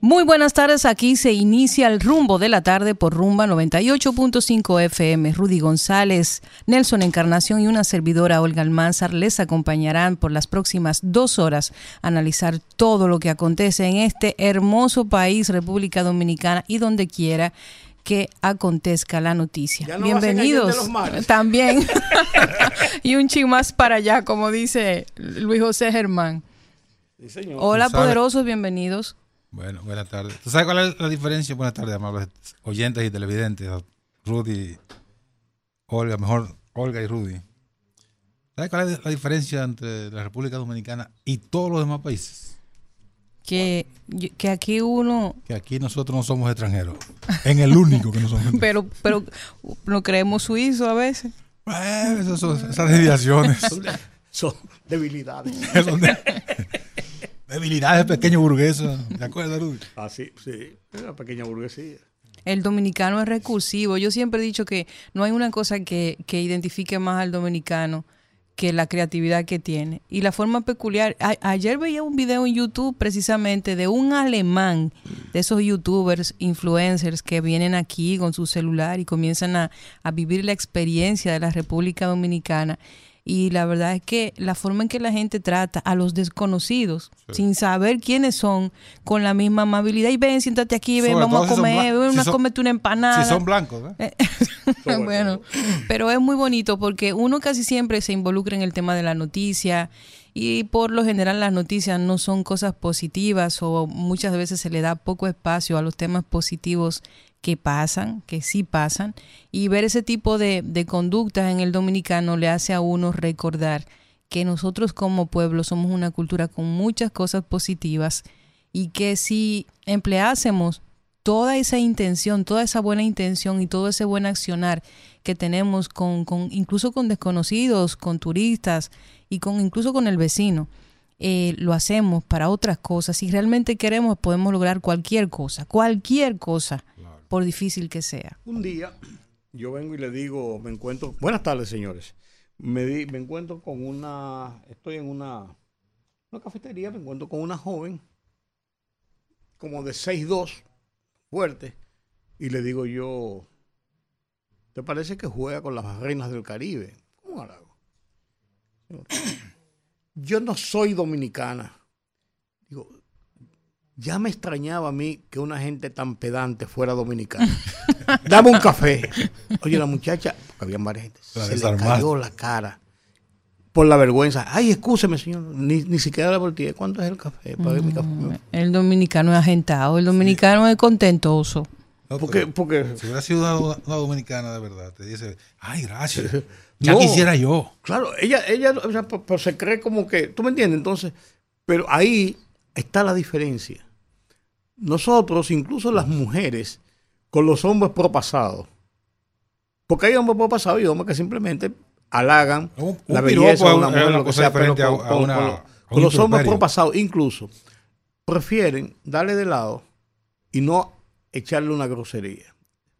Muy buenas tardes, aquí se inicia el rumbo de la tarde por Rumba 98.5 FM. Rudy González, Nelson Encarnación y una servidora Olga Almanzar les acompañarán por las próximas dos horas a analizar todo lo que acontece en este hermoso país, República Dominicana y donde quiera que acontezca la noticia. Bienvenidos también. y un ching más para allá, como dice Luis José Germán. Hola, poderosos, bienvenidos. Bueno, buenas tardes. ¿Tú sabes cuál es la diferencia? Buenas tardes, amables oyentes y televidentes. Rudy, Olga, mejor Olga y Rudy. ¿Sabes cuál es la diferencia entre la República Dominicana y todos los demás países? Que, que aquí uno... Que aquí nosotros no somos extranjeros. En el único que no somos pero, pero lo creemos suizo a veces. Bueno, esas desviaciones. Son, debilidades. Debilidades pequeño burguesa. ¿Te acuerdas, Rudy? Ah, sí, sí. Una pequeña burguesía. El dominicano es recursivo. Yo siempre he dicho que no hay una cosa que, que identifique más al dominicano que la creatividad que tiene. Y la forma peculiar. ayer veía un video en YouTube precisamente de un alemán, de esos youtubers, influencers que vienen aquí con su celular y comienzan a, a vivir la experiencia de la República Dominicana y la verdad es que la forma en que la gente trata a los desconocidos, sin saber quiénes son, con la misma amabilidad, y ven, siéntate aquí, ven, vamos a comer, ven, si comete una empanada. Si son blancos, ¿eh? bueno, pero es muy bonito porque uno casi siempre se involucra en el tema de la noticia y por lo general las noticias no son cosas positivas o muchas veces se le da poco espacio a los temas positivos que pasan, que sí pasan, y ver ese tipo de, conductas en el dominicano le hace a uno recordar que nosotros como pueblo somos una cultura con muchas cosas positivas y que si empleásemos toda esa intención, toda esa buena intención y todo ese buen accionar que tenemos con, con incluso con desconocidos, con turistas y con incluso con el vecino, eh, lo hacemos para otras cosas. Si realmente queremos, podemos lograr cualquier cosa, cualquier cosa por difícil que sea. Un día yo vengo y le digo, me encuentro, buenas tardes señores, me, encuentro con una, estoy en una, una cafetería, me encuentro con una joven como de 6'2, fuerte, y le digo yo, ¿te parece que juega con las reinas del Caribe? ¿Cómo hago? Yo no soy dominicana. Digo, ya me extrañaba a mí que una gente tan pedante fuera dominicana. Dame un café. Oye, la muchacha, porque había varias gente, se le cayó la cara por la vergüenza. Ay, escúcheme, señor. Ni, ni siquiera la volteé. ¿Cuánto es el café? mi café? El dominicano es agentado, el dominicano es contentoso. porque, porque, si hubiera sido una, dominicana de verdad, te dice, ay, gracias. Ya quisiera yo. Claro, ella, ella pero se cree como que, ¿tú me entiendes? Entonces, pero ahí está la diferencia nosotros, incluso las mujeres, con los hombres propasados, porque hay hombres propasados y hombres que simplemente halagan la belleza de una mujer, lo que sea, pero con, los hombres propasados, incluso, prefieren darle de lado y no echarle una grosería.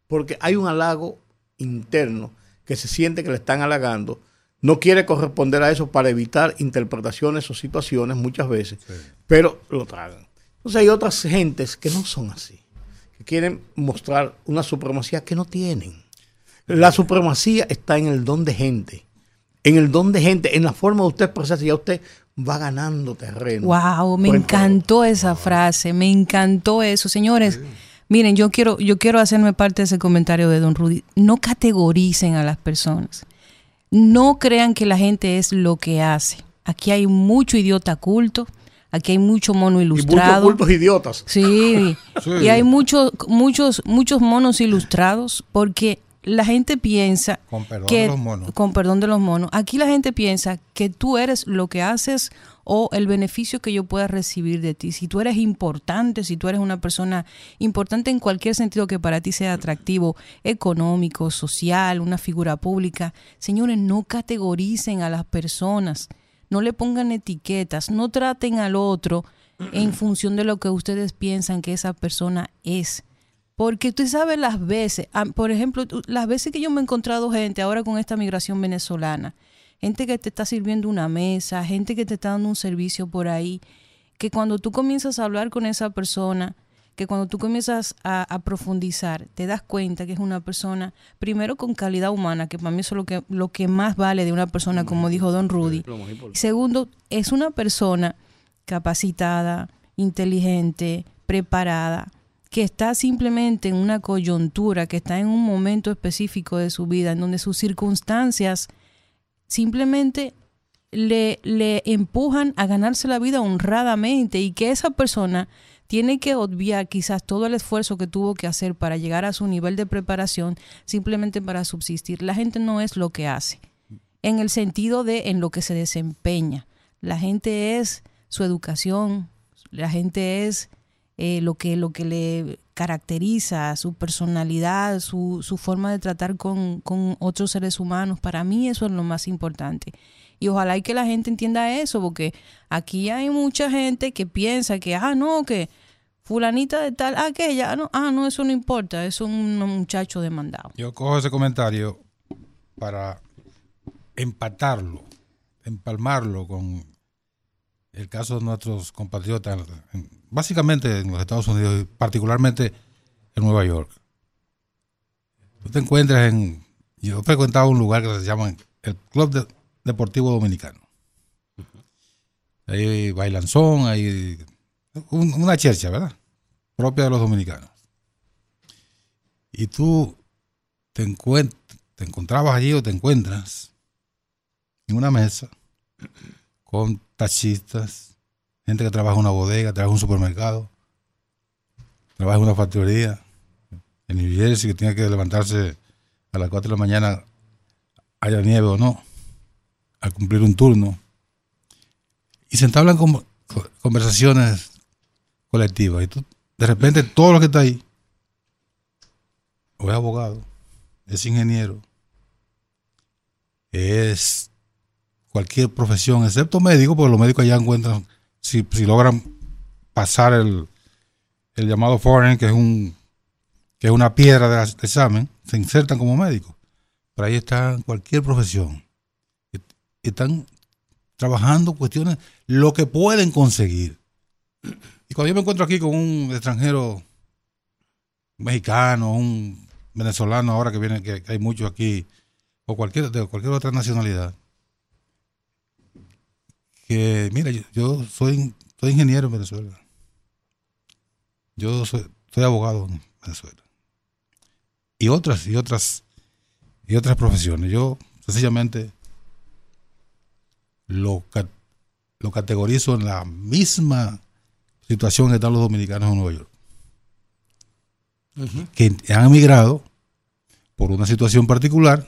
Porque hay un halago interno que se siente que le están halagando, no quiere corresponder a eso para evitar interpretaciones o situaciones muchas veces, pero lo tragan. Entonces hay otras gentes que no son así, que quieren mostrar una supremacía que no tienen. La supremacía está en el don de gente, en el don de gente, en la forma de usted expresarse, ya usted va ganando terreno. Wow, me encantó esa frase, me encantó eso, señores. Miren, yo quiero, yo quiero hacerme parte de ese comentario de Don Rudy. No categoricen a las personas. No crean que la gente es lo que hace. Aquí hay mucho idiota culto, Aquí hay mucho mono ilustrado. Y muchos idiotas. Sí. Y hay muchos, muchos, muchos monos ilustrados porque la gente piensa Con perdón que de los monos. con perdón de los monos, aquí la gente piensa que tú eres lo que haces o el beneficio que yo pueda recibir de ti. Si tú eres importante, si tú eres una persona importante en cualquier sentido que para ti sea atractivo, económico, social, una figura pública, señores, no categoricen a las personas, no le pongan etiquetas, no traten al otro en función de lo que ustedes piensan que esa persona es. Porque tú sabes las veces, ah, por ejemplo, las veces que yo me he encontrado gente ahora con esta migración venezolana, gente que te está sirviendo una mesa, gente que te está dando un servicio por ahí, que cuando tú comienzas a hablar con esa persona, que cuando tú comienzas a, a profundizar, te das cuenta que es una persona, primero con calidad humana, que para mí eso es lo que, lo que más vale de una persona, como dijo Don Rudy. Y segundo, es una persona capacitada, inteligente, preparada, que está simplemente en una coyuntura, que está en un momento específico de su vida, en donde sus circunstancias simplemente le, le empujan a ganarse la vida honradamente y que esa persona tiene que obviar quizás todo el esfuerzo que tuvo que hacer para llegar a su nivel de preparación simplemente para subsistir. La gente no es lo que hace, en el sentido de en lo que se desempeña. La gente es su educación, la gente es eh, lo, que, lo que le caracteriza, su personalidad, su, su forma de tratar con, con otros seres humanos. Para mí eso es lo más importante. Y ojalá y que la gente entienda eso, porque aquí hay mucha gente que piensa que, ah, no, que fulanita de tal, aquella, no, ah, no, eso no importa, es un muchacho demandado. Yo cojo ese comentario para empatarlo, empalmarlo con el caso de nuestros compatriotas, en- básicamente en los Estados Unidos, particularmente en Nueva York. Tú te encuentras en. Yo he frecuentado un lugar que se llama el Club de- Deportivo Dominicano. Ahí bailanzón, hay un- una chercha, ¿verdad? Propia de los dominicanos. Y tú te, encuent- te encontrabas allí o te encuentras en una mesa con taxistas, gente que trabaja en una bodega, trabaja en un supermercado, trabaja en una factoría, en New Jersey, que tiene que levantarse a las 4 de la mañana, haya nieve o no, a cumplir un turno. Y se entablan como- co- conversaciones colectivas. Y tú, de repente, todo lo que está ahí, o es abogado, es ingeniero, es cualquier profesión, excepto médico, porque los médicos allá encuentran, si, si logran pasar el, el llamado foreign, que es un que es una piedra del examen, se insertan como médicos. Pero ahí está cualquier profesión. Están trabajando cuestiones, lo que pueden conseguir. Y cuando yo me encuentro aquí con un extranjero mexicano, un venezolano ahora que viene, que, hay muchos aquí, o cualquier, de cualquier otra nacionalidad, que mira, yo, yo soy, soy ingeniero en Venezuela. Yo soy, soy abogado en Venezuela. Y otras, y otras, y otras profesiones. Yo sencillamente lo, lo categorizo en la misma situación que están los dominicanos en Nueva York. Que han emigrado por una situación particular,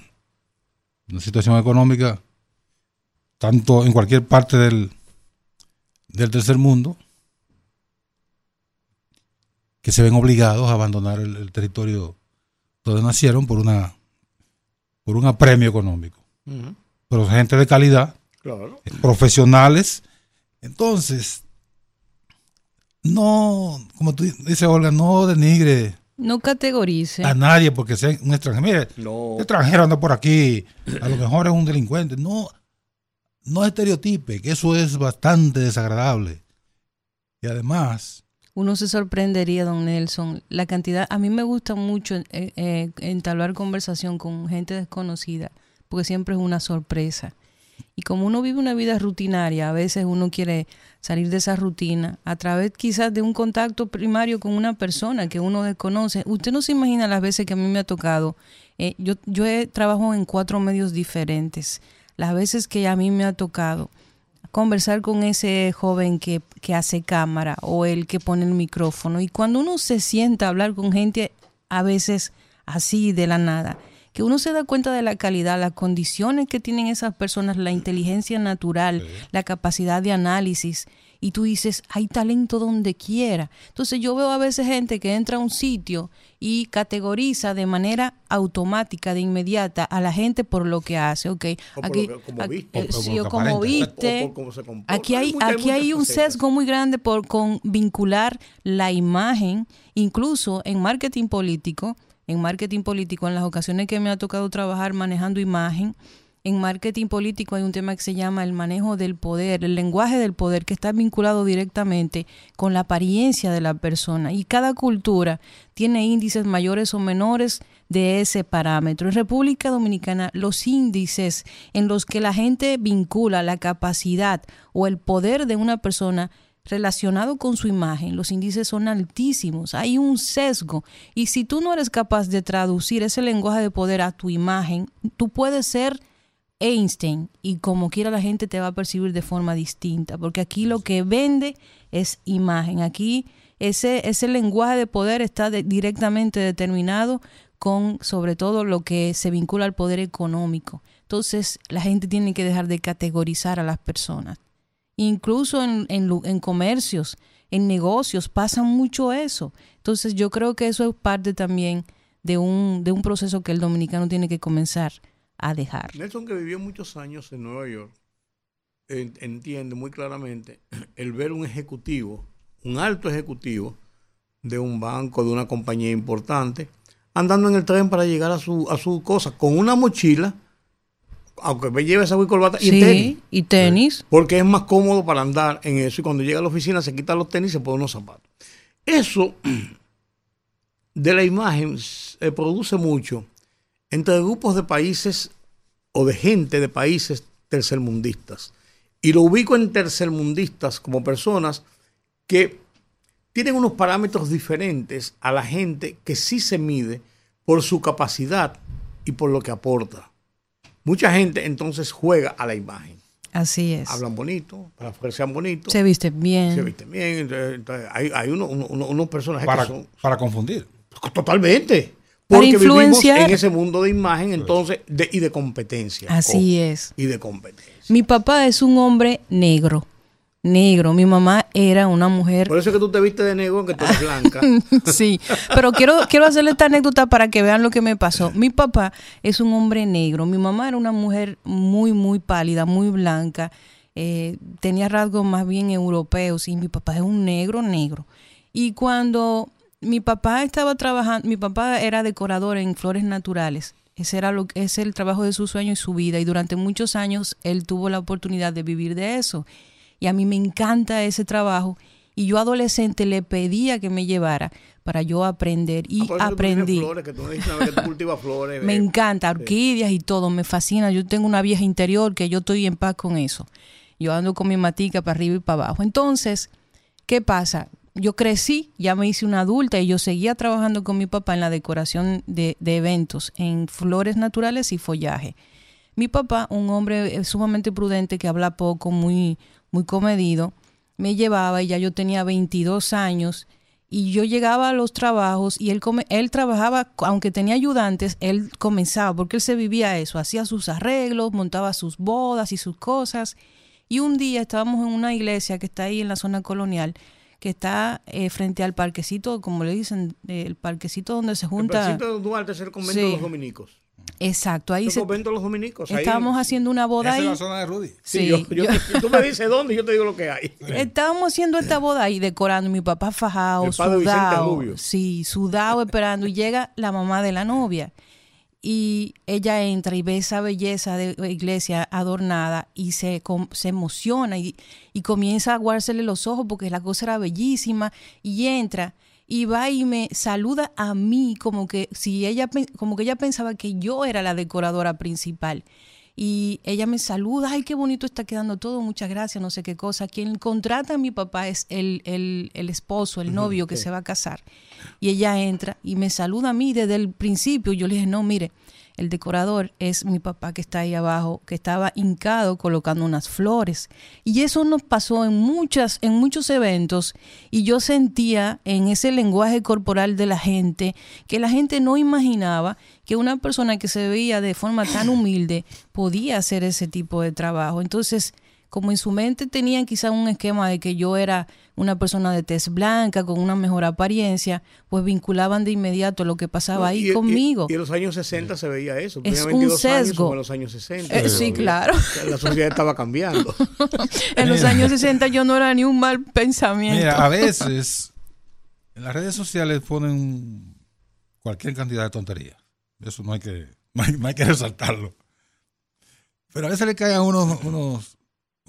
una situación económica, tanto en cualquier parte del, del tercer mundo, que se ven obligados a abandonar el, el territorio donde nacieron por una por un apremio económico. Ujú. Pero gente de calidad, Claro. profesionales. Entonces, no, como tú dices, Olga, no denigre No categorice. a nadie porque sea un extranjero. Mire, No. un extranjero anda por aquí, a lo mejor es un delincuente. No, no estereotipe, que eso es bastante desagradable. Y además, Uno se sorprendería, don Nelson, la cantidad. A mí me gusta mucho eh, eh, entablar conversación con gente desconocida, porque siempre es una sorpresa. Y como uno vive una vida rutinaria, a veces uno quiere salir de esa rutina a través quizás de un contacto primario con una persona que uno desconoce. Usted no se imagina las veces que a mí me ha tocado. eh, yo yo he trabajo en cuatro medios diferentes. Las veces que a mí me ha tocado conversar con ese joven que, que hace cámara o el que pone el micrófono. Y cuando uno se sienta a hablar con gente a veces así de la nada, que uno se da cuenta de la calidad, las condiciones que tienen esas personas, la inteligencia natural, la capacidad de análisis y tú dices, hay talento donde quiera. Entonces yo veo a veces gente que entra a un sitio y categoriza de manera automática, de inmediata, a la gente por lo que hace, ¿ok? aquí, como viste. sí, o como viste. aquí hay, aquí hay un sesgo muy grande por con vincular la imagen, incluso en marketing político, en marketing político, en las ocasiones que me ha tocado trabajar manejando imagen, en marketing político hay un tema que se llama el manejo del poder, el lenguaje del poder, que está vinculado directamente con la apariencia de la persona. Y cada cultura tiene índices mayores o menores de ese parámetro. En República Dominicana, los índices en los que la gente vincula la capacidad o el poder de una persona relacionado con su imagen, los índices son altísimos, hay un sesgo. Y si tú no eres capaz de traducir ese lenguaje de poder a tu imagen, tú puedes ser Einstein y como quiera la gente te va a percibir de forma distinta, porque aquí lo que vende es imagen, aquí ese, ese lenguaje de poder está directamente determinado con sobre todo lo que se vincula al poder económico. Entonces la gente tiene que dejar de categorizar a las personas. Incluso en, en, comercios, en negocios pasa mucho eso. Entonces yo creo que eso es parte también de un, de un proceso que el dominicano tiene que comenzar a dejar. Nelson, que vivió muchos años en Nueva York, entiende muy claramente el ver un ejecutivo, un alto ejecutivo de un banco, de una compañía importante, andando en el tren para llegar a su, a su cosa, con una mochila, aunque me lleve esa corbata, y tenis. Y tenis. Porque es más cómodo para andar en eso, y cuando llega a la oficina se quita los tenis y se pone unos zapatos. Eso de la imagen se produce mucho entre grupos de países o de gente de países tercermundistas. Y lo ubico en tercermundistas como personas que tienen unos parámetros diferentes a la gente que sí se mide por su capacidad y por lo que aporta. Mucha gente entonces juega a la imagen. Así es. Hablan bonito, para sean bonitos. Se visten bien. Se visten bien. hay, hay unos personajes para, que son... Para confundir. Totalmente. Porque vivimos en ese mundo de imagen entonces de, y de competencia. Así es. Y de competencia. Mi papá es un hombre negro. Negro. Mi mamá era una mujer. Por eso es que tú te viste de negro, aunque tú eres blanca. sí. Pero quiero, quiero hacerle esta anécdota para que vean lo que me pasó. Mi papá es un hombre negro. Mi mamá era una mujer muy, muy pálida, muy blanca. Eh, tenía rasgos más bien europeos. Y mi papá es un negro, negro. Y cuando mi papá estaba trabajando, mi papá era decorador en flores naturales. Ese era lo es el trabajo de su sueño y su vida y durante muchos años él tuvo la oportunidad de vivir de eso. Y a mí me encanta ese trabajo y yo adolescente le pedía que me llevara para yo aprender y ah, aprendí. me encanta, orquídeas y todo, me fascina. Yo tengo una vieja interior que yo estoy en paz con eso. Yo ando con mi matica para arriba y para abajo. Entonces, ¿qué pasa? yo crecí, ya me hice una adulta y yo seguía trabajando con mi papá en la decoración de, eventos, en flores naturales y follaje. Mi papá, un hombre eh, sumamente prudente que habla poco, muy, muy comedido, me llevaba y ya yo tenía 22 años y yo llegaba a los trabajos y él, él trabajaba, aunque tenía ayudantes, él comenzaba, porque él se vivía eso, hacía sus arreglos, montaba sus bodas y sus cosas. Y un día estábamos en una iglesia que está ahí en la zona colonial que está eh, frente al parquecito, como le dicen, el parquecito donde se junta. El parquecito de Duarte es el convento de los dominicos. Exacto, ahí se. convento de los dominicos. Estábamos haciendo una boda ahí. es la zona de Rudy. Sí, yo, tú me dices dónde y yo te digo lo que hay. Estábamos haciendo esta boda ahí, decorando. Mi papá fajado, sudado. Sí, sudado, esperando. Y llega la mamá de la novia y ella entra y ve esa belleza de iglesia adornada y se, se emociona y, y, comienza a guársele los ojos porque la cosa era bellísima y entra y va y me saluda a mí como que si ella como que ella pensaba que yo era la decoradora principal y ella me saluda, ay, qué bonito está quedando todo, muchas gracias, no sé qué cosa. Quien contrata a mi papá es el, el, el esposo, el novio que se va a casar. Y ella entra y me saluda a mí desde el principio. Yo le dije, no, mire, el decorador es mi papá que está ahí abajo, que estaba hincado colocando unas flores. Y eso nos pasó en muchas, en muchos eventos, y yo sentía en ese lenguaje corporal de la gente que la gente no imaginaba que una persona que se veía de forma tan humilde podía hacer ese tipo de trabajo. Entonces, como en su mente tenían quizá un esquema de que yo era una persona de tez blanca, con una mejor apariencia, pues vinculaban de inmediato lo que pasaba ahí conmigo. Y, en los años 60 se veía eso. Es un sesgo. en los años 60. Eh, sí, claro. La sociedad estaba cambiando. en los años 60 yo no era ni un mal pensamiento. Mira, a veces en las redes sociales ponen cualquier cantidad de tonterías. Eso no hay que, no hay, que resaltarlo. Pero a veces le caen unos, unos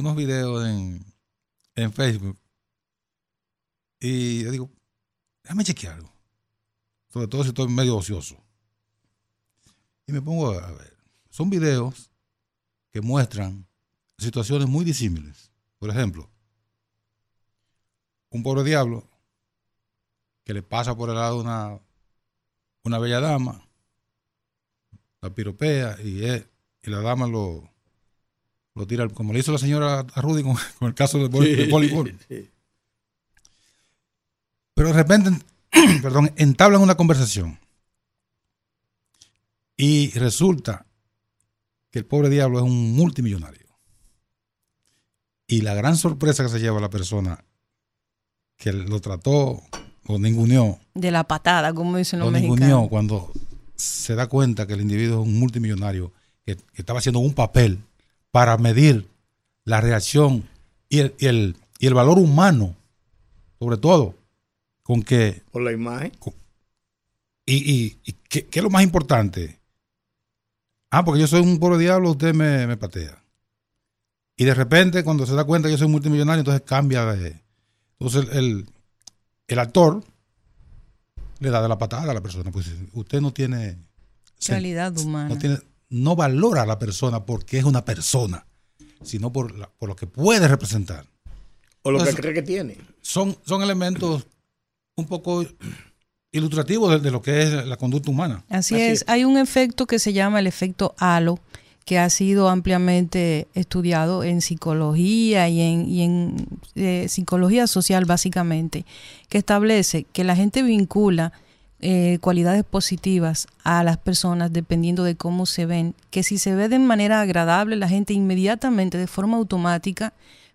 unos videos en, en Facebook y yo digo, déjame chequearlo. Sobre todo si estoy medio ocioso. Y me pongo a ver. Son videos que muestran situaciones muy disímiles. Por ejemplo, un pobre diablo que le pasa por el lado una, una bella dama, la piropea y, y la dama lo, lo tira, como le hizo la señora a Rudy con, el caso de, voleibol. Pero de repente, perdón, entablan una conversación. Y resulta que el pobre diablo es un multimillonario. Y la gran sorpresa que se lleva la persona que lo trató o ninguneó. De la patada, como dicen los mexicanos. cuando se da cuenta que el individuo es un multimillonario que estaba haciendo un papel para medir la reacción y el, y el, y el valor humano, sobre todo, con que... Por la imagen. y, y, ¿qué, es lo más importante? Ah, porque yo soy un pobre diablo, usted me, me, patea. Y de repente, cuando se da cuenta que yo soy multimillonario, entonces cambia de... Entonces el, el actor le da de la patada a la persona. Pues usted no tiene... Calidad humana. No tiene no valora a la persona porque es una persona, sino por, por lo que puede representar. O lo que cree que tiene. Son, son elementos un poco ilustrativos de, lo que es la conducta humana. Así, es. Hay un efecto que se llama el efecto halo, que ha sido ampliamente estudiado en psicología y en, y en eh, psicología social básicamente, que establece que la gente vincula eh, cualidades positivas a las personas dependiendo de cómo se ven, que si se ve de manera agradable, la gente inmediatamente, de forma automática,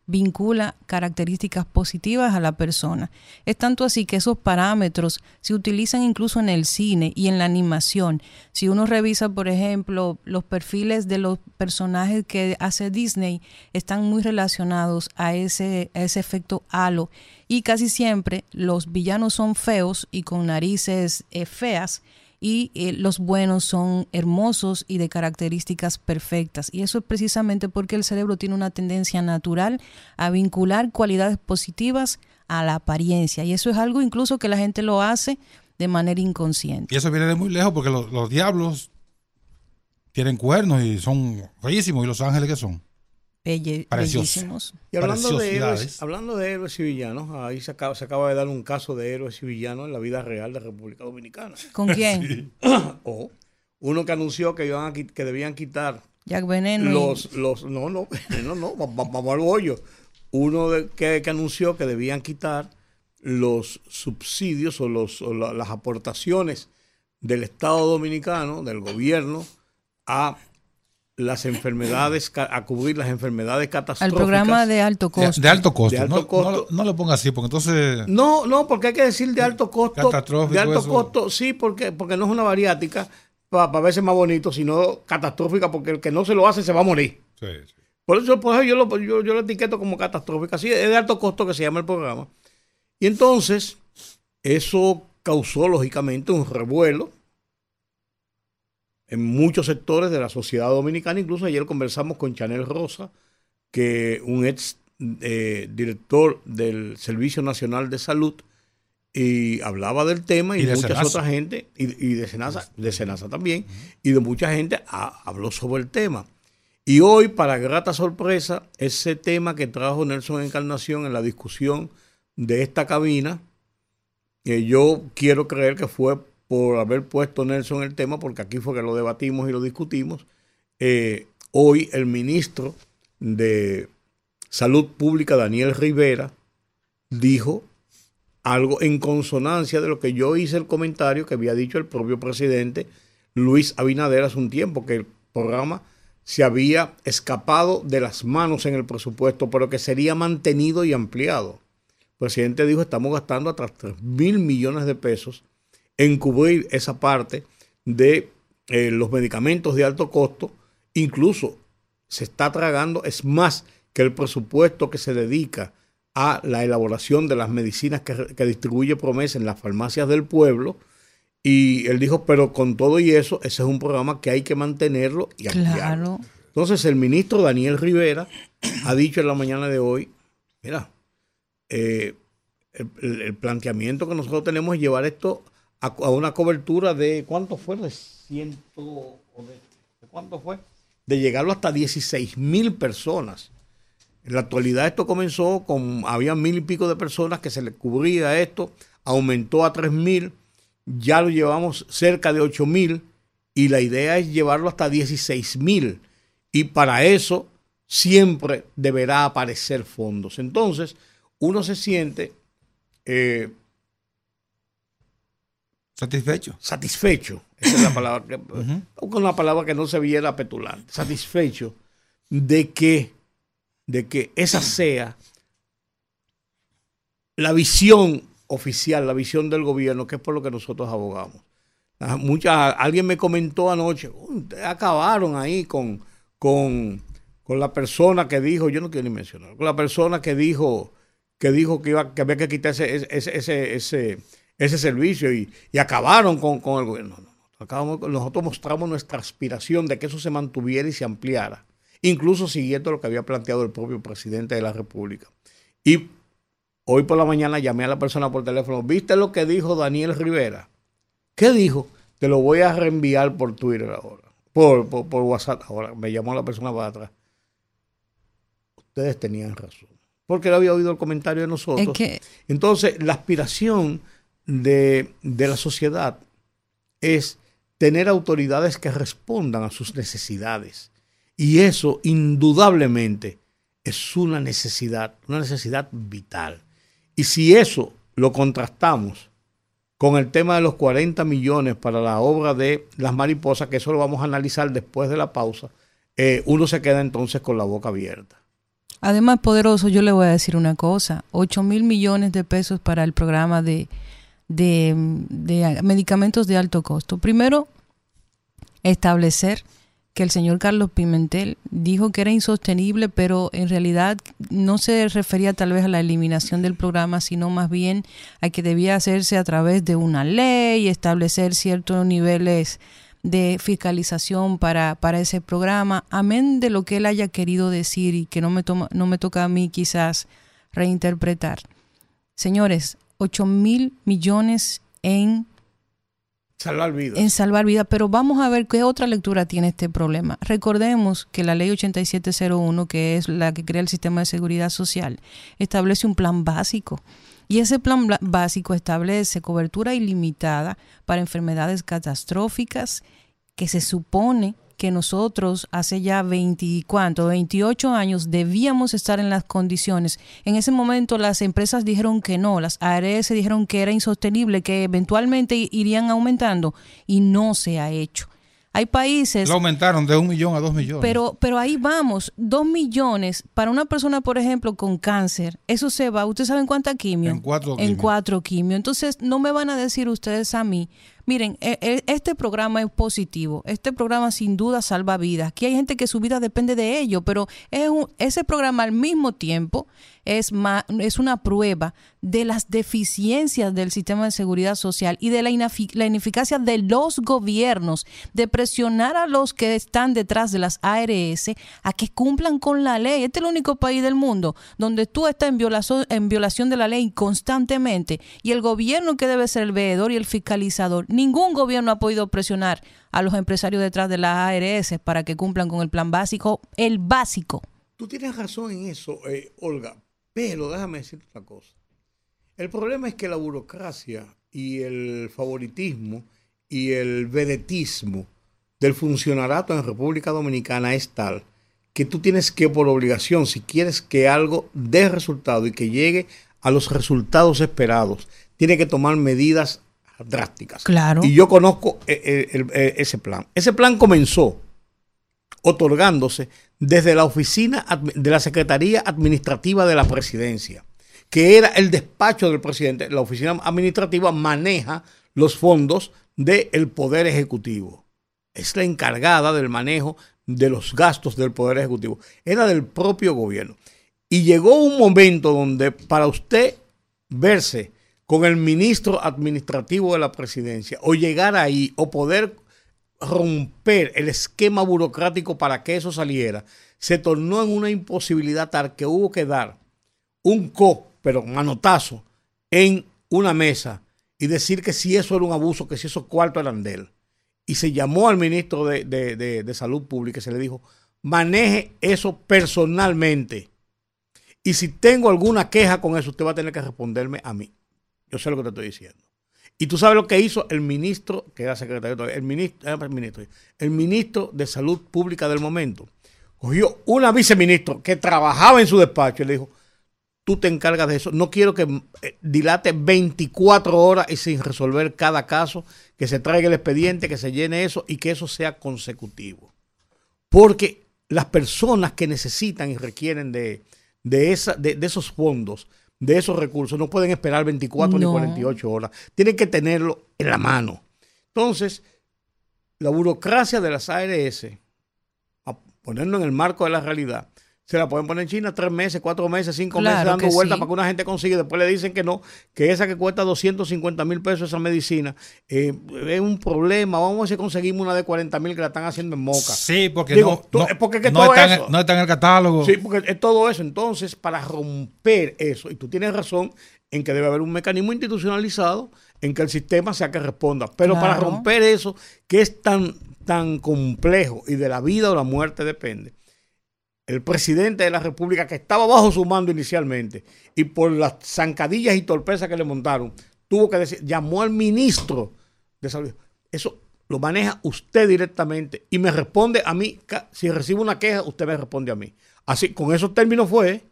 vincula características positivas a la persona. Es tanto así que esos parámetros se utilizan incluso en el cine y en la animación. Si uno revisa, por ejemplo, los perfiles de los personajes que hace Disney, están muy relacionados a ese, ese efecto halo. Y casi siempre los villanos son feos y con narices eh, feas y eh, los buenos son hermosos y de características perfectas. Y eso es precisamente porque el cerebro tiene una tendencia natural a vincular cualidades positivas a la apariencia. Y eso es algo incluso que la gente lo hace de manera inconsciente. Y eso viene de muy lejos porque los, diablos tienen cuernos y son bellísimos. ¿Y los ángeles qué son? Bellísimos. Y hablando de, héroes, hablando de héroes y villanos, ahí se acaba, se acaba de dar un caso de héroes y villanos en la vida real de República Dominicana. ¿Con quién? o uno que anunció que iban a, que debían quitar Jack Veneno. Los, los, no, no, no, no, vamos al bollo. Uno que, que, anunció que debían quitar los subsidios o, los, o las aportaciones del Estado Dominicano, del gobierno, a las enfermedades, a cubrir las enfermedades catastróficas. Al programa de alto costo. De, alto costo. no, No, lo ponga así, porque entonces... No, no, porque hay que decir de alto costo. De alto costo, sí, porque, porque no es una variática para verse más bonito, sino catastrófica, porque el que no se lo hace se va a morir. Sí, Por eso, por yo, lo, yo, yo lo etiqueto como catastrófica. Sí, es de alto costo que se llama el programa. Y entonces, eso causó, lógicamente, un revuelo en muchos sectores de la sociedad dominicana. Incluso ayer conversamos con Chanel Rosa, que un ex eh, director del Servicio Nacional de Salud, y hablaba del tema y, de mucha otra gente, y, de Senasa, de Senasa también, y de mucha gente habló sobre el tema. Y hoy, para grata sorpresa, ese tema que trajo Nelson Encarnación en la discusión de esta cabina, que yo quiero creer que fue por haber puesto Nelson el tema, porque aquí fue que lo debatimos y lo discutimos. Eh, hoy el ministro de Salud Pública, Daniel Rivera, dijo algo en consonancia de lo que yo hice el comentario que había dicho el propio presidente Luis Abinader hace un tiempo, que el programa se había escapado de las manos en el presupuesto, pero que sería mantenido y ampliado. El presidente dijo, estamos gastando hasta 3 mil millones de pesos en cubrir esa parte de eh, los medicamentos de alto costo, incluso se está tragando, es más que el presupuesto que se dedica a la elaboración de las medicinas que, distribuye Promesa en las farmacias del pueblo. Y él dijo, pero con todo y eso, ese es un programa que hay que mantenerlo y ampliarlo. Entonces el ministro Daniel Rivera ha dicho en la mañana de hoy, mira, eh, el, planteamiento que nosotros tenemos es llevar esto a, una cobertura de, ¿cuánto fue? De ciento, de, ¿cuánto fue? De llegarlo hasta 16 mil personas. En la actualidad esto comenzó con, había mil y pico de personas que se les cubría esto, aumentó a tres mil, ya lo llevamos cerca de ocho mil y la idea es llevarlo hasta 16 mil. Y para eso siempre deberá aparecer fondos. Entonces, uno se siente... Eh, satisfecho. Satisfecho. Esa es la palabra que, una palabra que no se viera petulante. Satisfecho de que de que esa sea la visión oficial, la visión del gobierno, que es por lo que nosotros abogamos. Ah, mucha, alguien me comentó anoche, acabaron ahí con, con, la persona que dijo, yo no quiero ni mencionar, con la persona que dijo que dijo que, iba, que había que quitar ese, ese, ese, ese, servicio y, acabaron con, el gobierno. nosotros mostramos nuestra aspiración de que eso se mantuviera y se ampliara incluso siguiendo lo que había planteado el propio presidente de la República. Y hoy por la mañana llamé a la persona por teléfono, ¿viste lo que dijo Daniel Rivera? ¿Qué dijo? Te lo voy a reenviar por Twitter ahora, por, por, WhatsApp ahora. Me llamó la persona para atrás. Ustedes tenían razón, porque él había oído el comentario de nosotros. Entonces, la aspiración de, de la sociedad es tener autoridades que respondan a sus necesidades y eso indudablemente es una necesidad, una necesidad vital. Y si eso lo contrastamos con el tema de los 40 millones para la obra de las mariposas, que eso lo vamos a analizar después de la pausa, eh, uno se queda entonces con la boca abierta. Además, poderoso, yo le voy a decir una cosa, 8 mil millones de pesos para el programa de, de medicamentos de alto costo. Primero, establecer que el señor Carlos Pimentel dijo que era insostenible, pero en realidad no se refería tal vez a la eliminación del programa, sino más bien a que debía hacerse a través de una ley, establecer ciertos niveles de fiscalización para, para ese programa, amén de lo que él haya querido decir y que no me, toma, no me toca a mí quizás reinterpretar. Señores, 8 mil millones en Salvar vidas. En salvar vidas. Pero vamos a ver qué otra lectura tiene este problema. Recordemos que la ley 8701, que es la que crea el sistema de seguridad social, establece un plan básico. Y ese plan básico establece cobertura ilimitada para enfermedades catastróficas que se supone que nosotros hace ya 20, ¿cuánto? 28 años debíamos estar en las condiciones. En ese momento las empresas dijeron que no, las ARS dijeron que era insostenible, que eventualmente irían aumentando y no se ha hecho. Hay países... Lo aumentaron de un millón a dos millones. Pero, pero ahí vamos, dos millones para una persona, por ejemplo, con cáncer, eso se va, ¿ustedes saben cuánta quimio? En cuatro quimio. En cuatro quimio. Entonces, no me van a decir ustedes a mí, Miren, e, e, este programa es positivo. Este programa sin duda salva vidas. Aquí hay gente que su vida depende de ello, pero es ese programa al mismo tiempo es, es una prueba de las deficiencias del sistema de seguridad social y de la, la ineficacia de los gobiernos de presionar a los que están detrás de las ARS a que cumplan con la ley. Este es el único país del mundo donde tú estás en violación, en violación de la ley constantemente y el gobierno que debe ser el veedor y el fiscalizador Ningún gobierno ha podido presionar a los empresarios detrás de las ARS para que cumplan con el plan básico, el básico. Tú tienes razón en eso, eh, Olga, pero déjame decirte otra cosa. El problema es que la burocracia y el favoritismo y el vedetismo del funcionarato en República Dominicana es tal que tú tienes que por obligación, si quieres que algo dé resultado y que llegue a los resultados esperados, tiene que tomar medidas drásticas. Claro. Y yo conozco eh, eh, eh, ese plan. Ese plan comenzó otorgándose desde la oficina de la Secretaría Administrativa de la Presidencia, que era el despacho del presidente. La oficina administrativa maneja los fondos del Poder Ejecutivo. Es la encargada del manejo de los gastos del Poder Ejecutivo. Era del propio gobierno. Y llegó un momento donde para usted verse con el ministro administrativo de la presidencia o llegar ahí o poder romper el esquema burocrático para que eso saliera, se tornó en una imposibilidad tal que hubo que dar un co, pero manotazo, en una mesa y decir que si eso era un abuso, que si esos cuartos eran de él. Y se llamó al ministro de, de Salud Pública y se le dijo, maneje eso personalmente. Y si tengo alguna queja con eso, usted va a tener que responderme a mí. Yo sé lo que te estoy diciendo. Y tú sabes lo que hizo el ministro, que era secretario, el ministro, el ministro, el ministro de Salud Pública del momento. Cogió una viceministro que trabajaba en su despacho y le dijo, tú te encargas de eso. No quiero que eh, dilate 24 horas y sin resolver cada caso, que se traiga el expediente, que se llene eso y que eso sea consecutivo. Porque las personas que necesitan y requieren de esos fondos de esos recursos no pueden esperar 24 ni 48 horas. Tienen que tenerlo en la mano. Entonces, la burocracia de las ARS, a ponerlo en el marco de la realidad, se la pueden poner en China tres meses, cuatro meses, cinco meses dando vueltas para que una gente consiga. Después le dicen que no, que esa que cuesta 250 mil pesos esa medicina eh, es un problema. Vamos a ver si conseguimos una de 40 mil que la están haciendo en Moca. Sí, porque, no, porque no, está En, no, está en, el catálogo. Sí, porque es todo eso. Entonces, para romper eso, y tú tienes razón en que debe haber un mecanismo institucionalizado en que el sistema sea que responda. Pero para romper eso, que es tan, tan complejo y de la vida o la muerte depende el presidente de la República, que estaba bajo su mando inicialmente, y por las zancadillas y torpezas que le montaron, tuvo que decir, llamó al ministro de salud. Eso lo maneja usted directamente y me responde a mí. Si recibo una queja, usted me responde a mí. Así, con esos términos fue,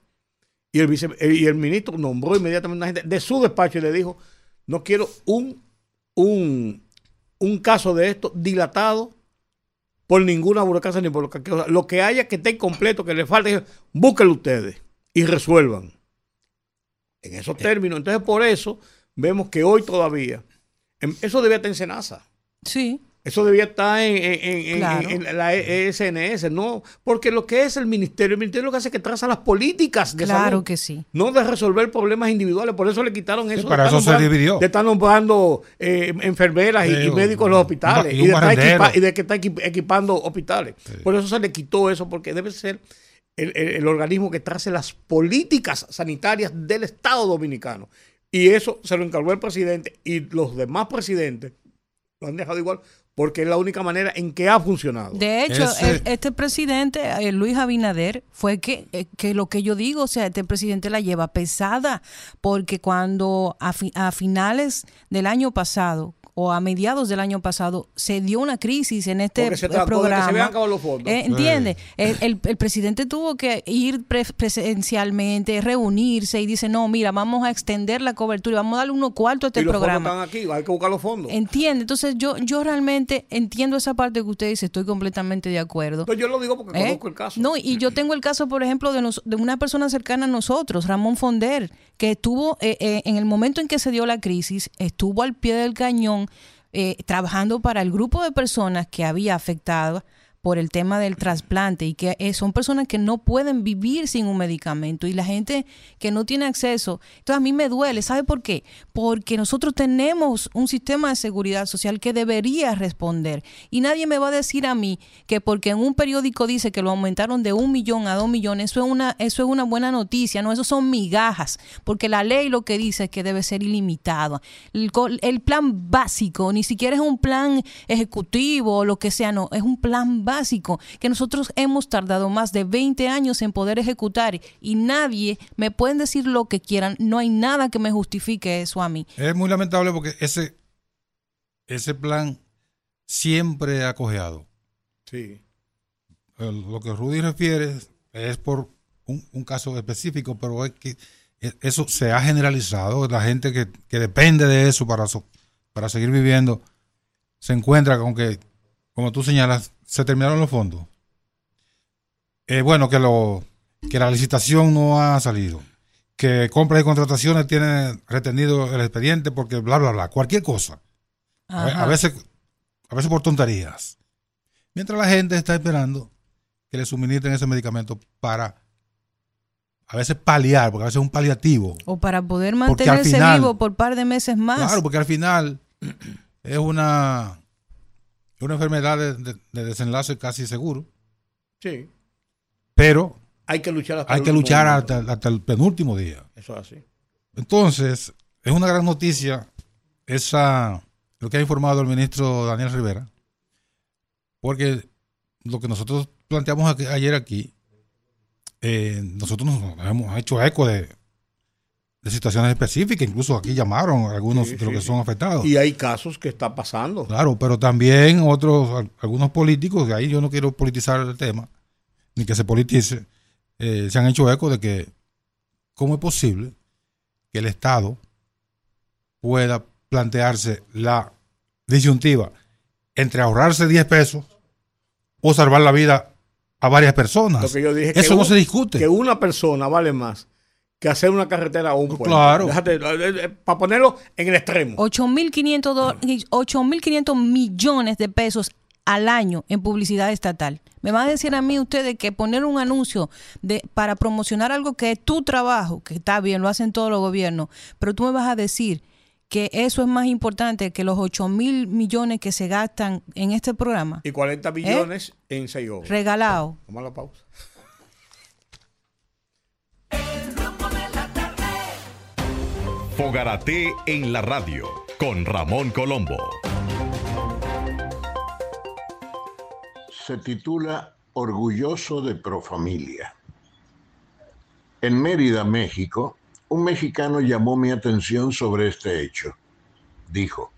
y el, y el ministro nombró inmediatamente a una gente de su despacho y le dijo, no quiero un, un, un caso de esto dilatado por ninguna burocracia ni por lo que Lo que haya que esté completo, que le falte, búsquenlo ustedes y resuelvan. En esos términos. Entonces, por eso vemos que hoy todavía, em, eso debía estar en Senasa. Sí. Eso debía estar en, la ESNS, ¿no? Porque lo que es el ministerio, el ministerio lo que hace es que traza las políticas de claro que sí. No de resolver problemas individuales. Por eso le quitaron eso. para eso se dividió. De estar nombrando eh, enfermeras y, médicos en los hospitales. Y, de, que está equipando hospitales. Por eso se le quitó eso, porque debe ser el, el organismo que trace las políticas sanitarias del Estado dominicano. Y eso se lo encargó el presidente y los demás presidentes lo han dejado igual porque es la única manera en que ha funcionado. De hecho, este presidente, eh, Luis Abinader, fue que, eh, que, lo que yo digo, o sea, este presidente la lleva pesada, porque cuando a, a finales del año pasado, o a mediados del año pasado se dio una crisis en este programa. Eh, ¿Entiende? El, presidente tuvo que ir presencialmente, reunirse y dice, no, mira, vamos a extender la cobertura y vamos a darle uno cuarto a este programa. están aquí, hay que buscar los fondos. Entiende, entonces yo, yo realmente entiendo esa parte que usted dice, estoy completamente de acuerdo. yo lo digo porque ¿Eh? conozco el caso. No, y yo tengo el caso, por ejemplo, de, de una persona cercana a nosotros, Ramón Fonder, que estuvo eh, en el momento en que se dio la crisis, estuvo al pie del cañón eh, trabajando para el grupo de personas que había afectado por el tema del trasplante y que eh, son personas que no pueden vivir sin un medicamento y la gente que no tiene acceso. Entonces a mí me duele, ¿sabe por qué? Porque nosotros tenemos un sistema de seguridad social que debería responder y nadie me va a decir a mí que porque en un periódico dice que lo aumentaron de un millón a dos millones, eso es una, eso es una buena noticia, no, eso son migajas, porque la ley lo que dice es que debe ser ilimitado. El, el plan básico, ni siquiera es un plan ejecutivo o lo que sea, no, es un plan básico básico que nosotros hemos tardado más de 20 años en poder ejecutar y nadie me puede decir lo que quieran, no hay nada que me justifique eso a mí. Es muy lamentable porque ese, ese plan siempre ha cojeado. Sí. Lo que Rudy refiere es por un, caso específico, pero es que eso se ha generalizado. La gente que, depende de eso para, para seguir viviendo se encuentra con que, como tú señalas, se terminaron los fondos. Es bueno, que, lo, que la licitación no ha salido. Que compras y contrataciones tienen retenido el expediente porque bla, bla, bla. Cualquier cosa. A, veces, a veces por tonterías. Mientras la gente está esperando que le suministren ese medicamento para a veces paliar, porque a veces es un paliativo. O para poder mantenerse vivo por un par de meses más. Claro, porque al final es una, una enfermedad de, desenlace casi seguro. Sí. Pero hay que luchar hasta, hay el, que luchar hasta, el penúltimo día. Eso es así. Entonces, es una gran noticia esa lo que ha informado el ministro Daniel Rivera, porque lo que nosotros planteamos ayer aquí eh, nosotros nos hemos hecho eco de, situaciones específicas, incluso aquí llamaron algunos de los que son afectados. Y hay casos que está pasando. Claro, pero también otros, algunos políticos, de ahí yo no quiero politizar el tema, ni que se politice, eh, se han hecho eco de que cómo es posible que el Estado pueda plantearse la disyuntiva entre ahorrarse 10 pesos o salvar la vida a varias personas. Eso no se discute. Que una persona vale más que hacer una carretera o un puente. Claro. Eh, eh, para ponerlo en el extremo. 8.500 millones de pesos al año en publicidad estatal. Me van a decir a mí ustedes que poner un anuncio de, para promocionar algo que es tu trabajo, que está bien, lo hacen todos los gobiernos, pero tú me vas a decir que eso es más importante que los 8 mil millones que se gastan en este programa. Y 40 millones en 6 horas. Regalado. Vamos a la pausa. Fogarate en la radio con Ramón Colombo. Se titula Orgulloso de Profamilia. En Mérida, México, un mexicano llamó mi atención sobre este hecho. Dijo,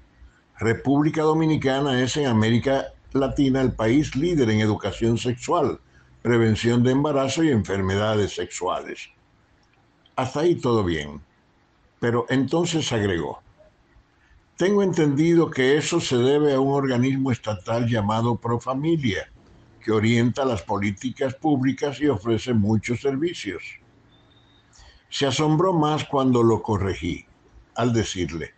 República Dominicana es en América Latina el país líder en educación sexual, prevención de embarazo y enfermedades sexuales. Hasta ahí todo bien. Pero entonces agregó, tengo entendido que eso se debe a un organismo estatal llamado Profamilia, que orienta las políticas públicas y ofrece muchos servicios. Se asombró más cuando lo corregí, al decirle,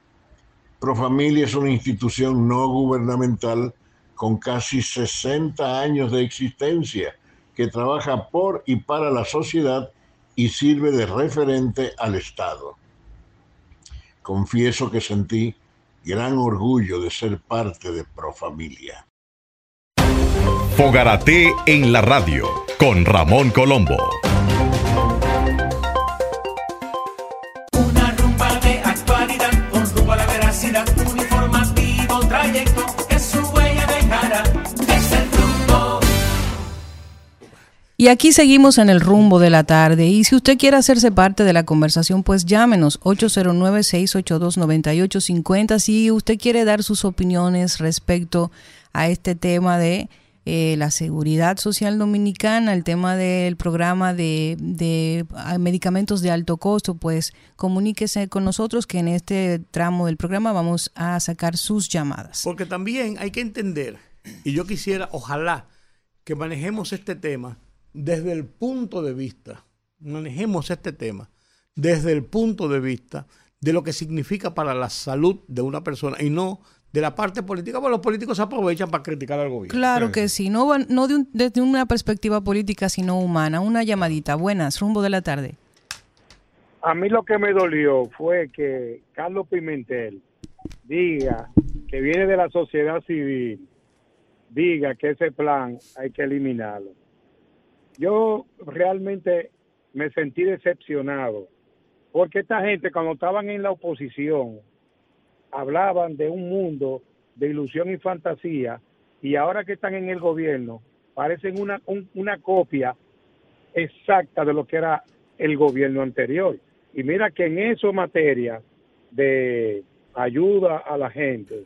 Profamilia es una institución no gubernamental con casi 60 años de existencia que trabaja por y para la sociedad y sirve de referente al Estado. Confieso que sentí gran orgullo de ser parte de Profamilia. Fogarate en la radio con Ramón Colombo. Y aquí seguimos en el rumbo de la tarde. Y si usted quiere hacerse parte de la conversación, pues llámenos 809-682-9850 si usted quiere dar sus opiniones respecto a este tema de eh, la seguridad social dominicana, el tema del programa de, de ah, medicamentos de alto costo, pues comuníquese con nosotros que en este tramo del programa vamos a sacar sus llamadas. Porque también hay que entender, y yo quisiera, ojalá, que manejemos este tema desde el punto de vista, manejemos este tema, desde el punto de vista de lo que significa para la salud de una persona y no de la parte política, porque los políticos se aprovechan para criticar al gobierno. Claro que sí, no, no desde una perspectiva política, sino humana. Una llamadita. Buenas, rumbo de la tarde. A mí lo que me dolió fue que Carlos Pimentel diga que viene de la sociedad civil, diga que ese plan hay que eliminarlo yo realmente me sentí decepcionado, porque esta gente cuando estaban en la oposición hablaban de un mundo de ilusión y fantasía, y ahora que están en el gobierno parecen una, una copia exacta de lo que era el gobierno anterior. Y mira que en eso materia de ayuda a la gente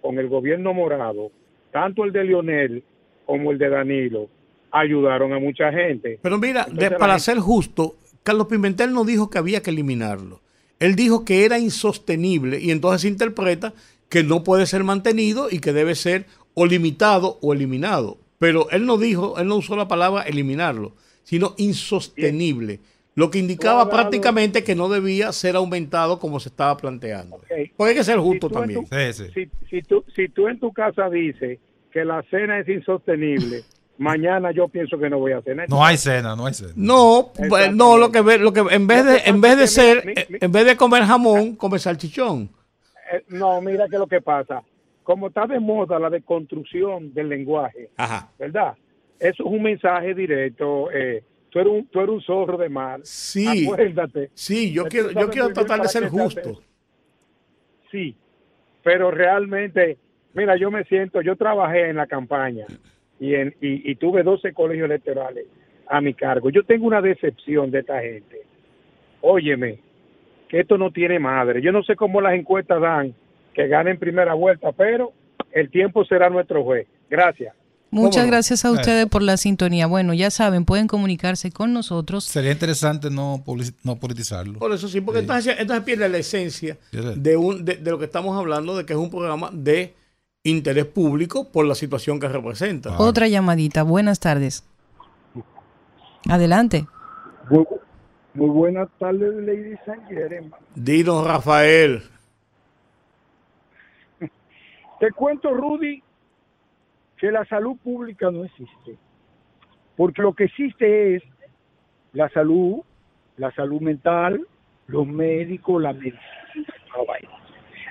con el gobierno morado, tanto el de Lionel como el de Danilo, ayudaron a mucha gente. Pero mira, para ser justo, Carlos Pimentel no dijo que había que eliminarlo. Él dijo que era insostenible y entonces se interpreta que no puede ser mantenido y que debe ser o limitado o eliminado. Pero él no dijo, él no usó la palabra eliminarlo, sino insostenible. Lo que indicaba prácticamente que no debía ser aumentado como se estaba planteando. Porque hay que ser justo también. Si, tú, si tú en tu casa dices que la cena es insostenible, mañana yo pienso que no voy a cenar. No hay cena, no hay cena. No, pues, no, lo que lo que en vez de en vez de ser en vez de comer jamón, come salchichón. Eh, no, mira que lo que pasa, como está de moda la deconstrucción del lenguaje, ¿verdad? Eso es un mensaje directo eh, tú eres un, tú eres un zorro de mar. Sí. Acuérdate. Sí, yo quiero, yo quiero tratar de ser justo. Sí, pero realmente, mira, yo me siento, yo trabajé en la campaña y, en, y, tuve 12 colegios electorales a mi cargo. Yo tengo una decepción de esta gente. Óyeme, que esto no tiene madre. Yo no sé cómo las encuestas dan que ganen primera vuelta, pero el tiempo será nuestro juez. Gracias. Muchas gracias a ustedes por la sintonía. Bueno, ya saben, pueden comunicarse con nosotros. Sería interesante no, no politizarlo. Por eso sí, porque Entonces, pierde la esencia de, un, de, lo que estamos hablando, de que es un programa de interés público por la situación que representa. Otra llamadita. Buenas tardes. Adelante. Muy, buenas tardes, Lady Sanger. Dinos, Rafael. Te cuento, Rudy, que la salud pública no existe. Porque lo que existe es la salud, la salud mental, los médicos, la medicina.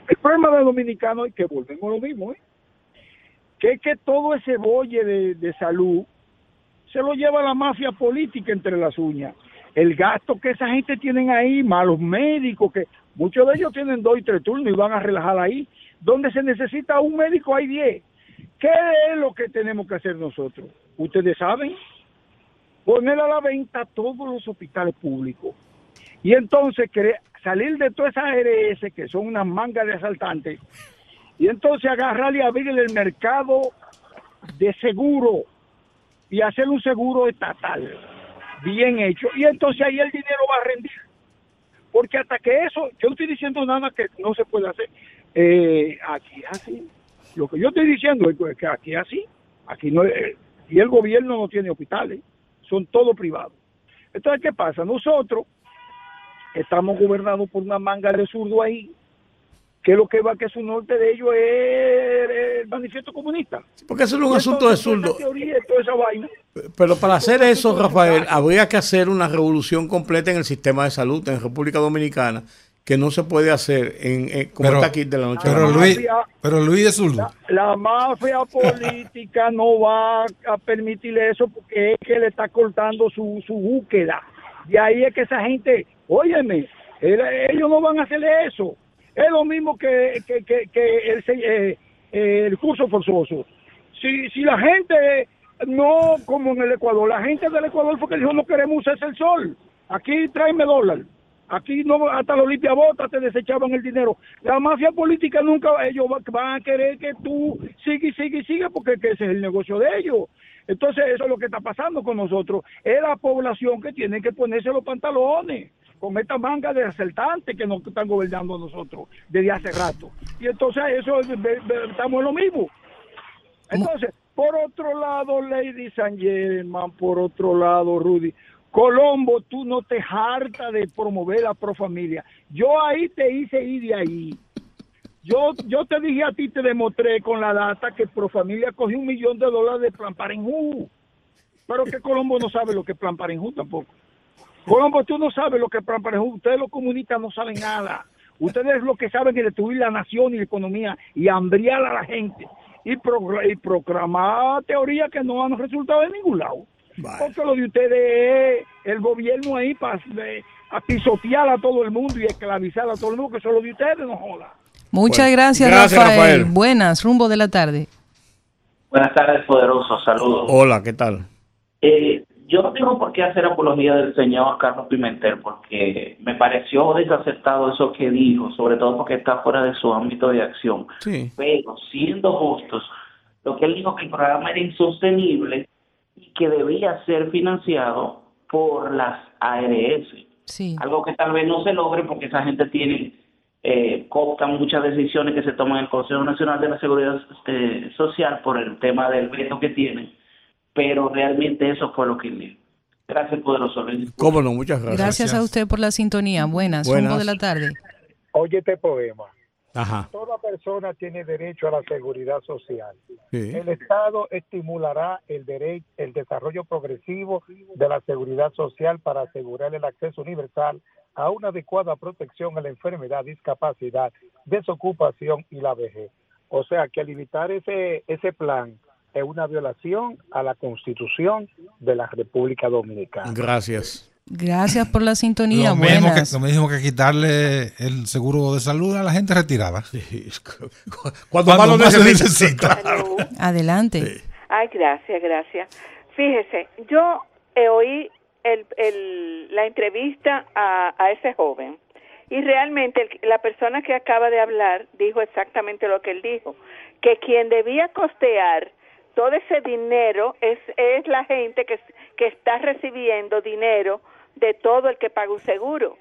El problema de dominicano es que volvemos a lo mismo, ¿eh? que es que todo ese bolle de, salud se lo lleva la mafia política entre las uñas. El gasto que esa gente tienen ahí, malos médicos, que muchos de ellos tienen dos y tres turnos y van a relajar ahí. Donde se necesita un médico hay diez. ¿Qué es lo que tenemos que hacer nosotros? Ustedes saben, poner a la venta todos los hospitales públicos. Y entonces salir de todas esas ARS que son unas mangas de asaltantes y entonces agarrar y abrir el mercado de seguro y hacer un seguro estatal bien hecho y entonces ahí el dinero va a rendir porque hasta que eso yo estoy diciendo nada que no se puede hacer eh, aquí así lo que yo estoy diciendo es que aquí así, aquí no, eh, y el gobierno no tiene hospitales, son todos privados. Entonces, ¿qué pasa? Nosotros estamos gobernados por una manga de zurdo ahí, que lo que va que su norte de ellos es el manifiesto comunista. porque eso es un asunto de zurdo. Pero para hacer eso, Rafael, habría que hacer una revolución completa en el sistema de salud en República Dominicana que no se puede hacer en, como está aquí de la noche pero Luis, pero Luis es zurdo. La, mafia política no va a permitir eso porque es que le está cortando su, su búsqueda. Y ahí es que esa gente, óyeme, ellos no van a hacer eso. Es lo mismo que, el, eh, el curso forzoso. Si, si la gente no como en el Ecuador, la gente del Ecuador fue que dijo no queremos usar el sol. Aquí tráeme dólar. Aquí no, hasta los limpiabotas te desechaban el dinero. La mafia política nunca, ellos van a querer que tú sigas y sigas y sigas porque ese es el negocio de ellos. Entonces eso es lo que está pasando con nosotros. Es la población que tiene que ponerse los pantalones con esta manga de asaltantes que nos están gobernando a nosotros desde hace rato. Y entonces eso estamos en lo mismo. Entonces, por otro lado, Lady San Germán, por otro lado, Rudy, Colombo, tú no te hartas de promover la profamilia. Yo ahí te hice ir de ahí. Yo, yo te dije a ti, te demostré con la data que Profamilia cogió un millón de dólares de Plan Parenthood. Pero que Colombo no sabe lo que es Plan Parenthood tampoco. Colombo, tú no sabes lo que es Plan Parenthood. Ustedes los comunistas no saben nada. Ustedes lo que saben es destruir la nación y la economía y hambriar a la gente. Y, y proclamar teorías que no han resultado de ningún lado. Porque lo de ustedes es el gobierno ahí para a pisotear a todo el mundo y esclavizar a todo el mundo, que son lo de ustedes, no joda. Muchas gracias, Rafael. Buenas, rumbo de la tarde. Buenas tardes, poderoso. Saludos. Hola, ¿qué tal? Eh, yo no tengo por qué hacer apología del señor Carlos Pimentel porque me pareció desacertado eso que dijo, sobre todo porque está fuera de su ámbito de acción. Sí. Pero siendo justos, lo que él dijo que el programa era insostenible y que debía ser financiado por las ARS. Sí. Algo que tal vez no se logre porque esa gente tiene eh, cooptan muchas decisiones que se toman en el Consejo Nacional de la Seguridad eh, Social por el tema del veto que tienen pero realmente eso fue lo que le... Gracias, poderoso. Cómo no, muchas gracias. Gracias a usted por la sintonía. Buenas, Buenas. de la tarde. Oye este poema. Ajá. Toda persona tiene derecho a la seguridad social. Sí. El Estado estimulará el derecho, el desarrollo progresivo de la seguridad social para asegurar el acceso universal a una adecuada protección a la enfermedad, discapacidad, desocupación y la vejez. O sea que al limitar ese ese plan es una violación a la Constitución de la República Dominicana. Gracias. Gracias por la sintonía. Lo mismo, que, lo mismo que quitarle el seguro de salud a la gente retirada. Cuando, más lo más se necesita. Adelante. Ay, gracias, gracias. Fíjese, yo eh, oí el, el, la entrevista a, a ese joven y realmente el- la persona que acaba de hablar dijo exactamente lo que él dijo, que quien debía costear todo ese dinero es, es la gente que, que está recibiendo dinero de todo el que paga un seguro.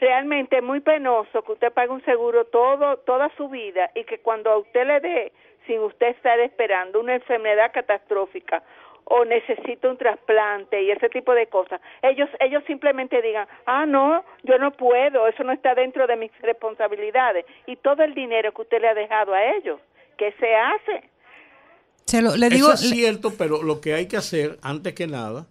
Realmente es muy penoso que usted pague un seguro todo toda su vida y que cuando a usted le dé, sin usted estar esperando, una enfermedad catastrófica o necesita un trasplante y ese tipo de cosas, ellos ellos simplemente digan, ah, no, yo no puedo, eso no está dentro de mis responsabilidades y todo el dinero que usted le ha dejado a ellos, ¿qué se hace? Se lo, le digo, Eso es cierto, pero lo que hay que hacer, antes que nada,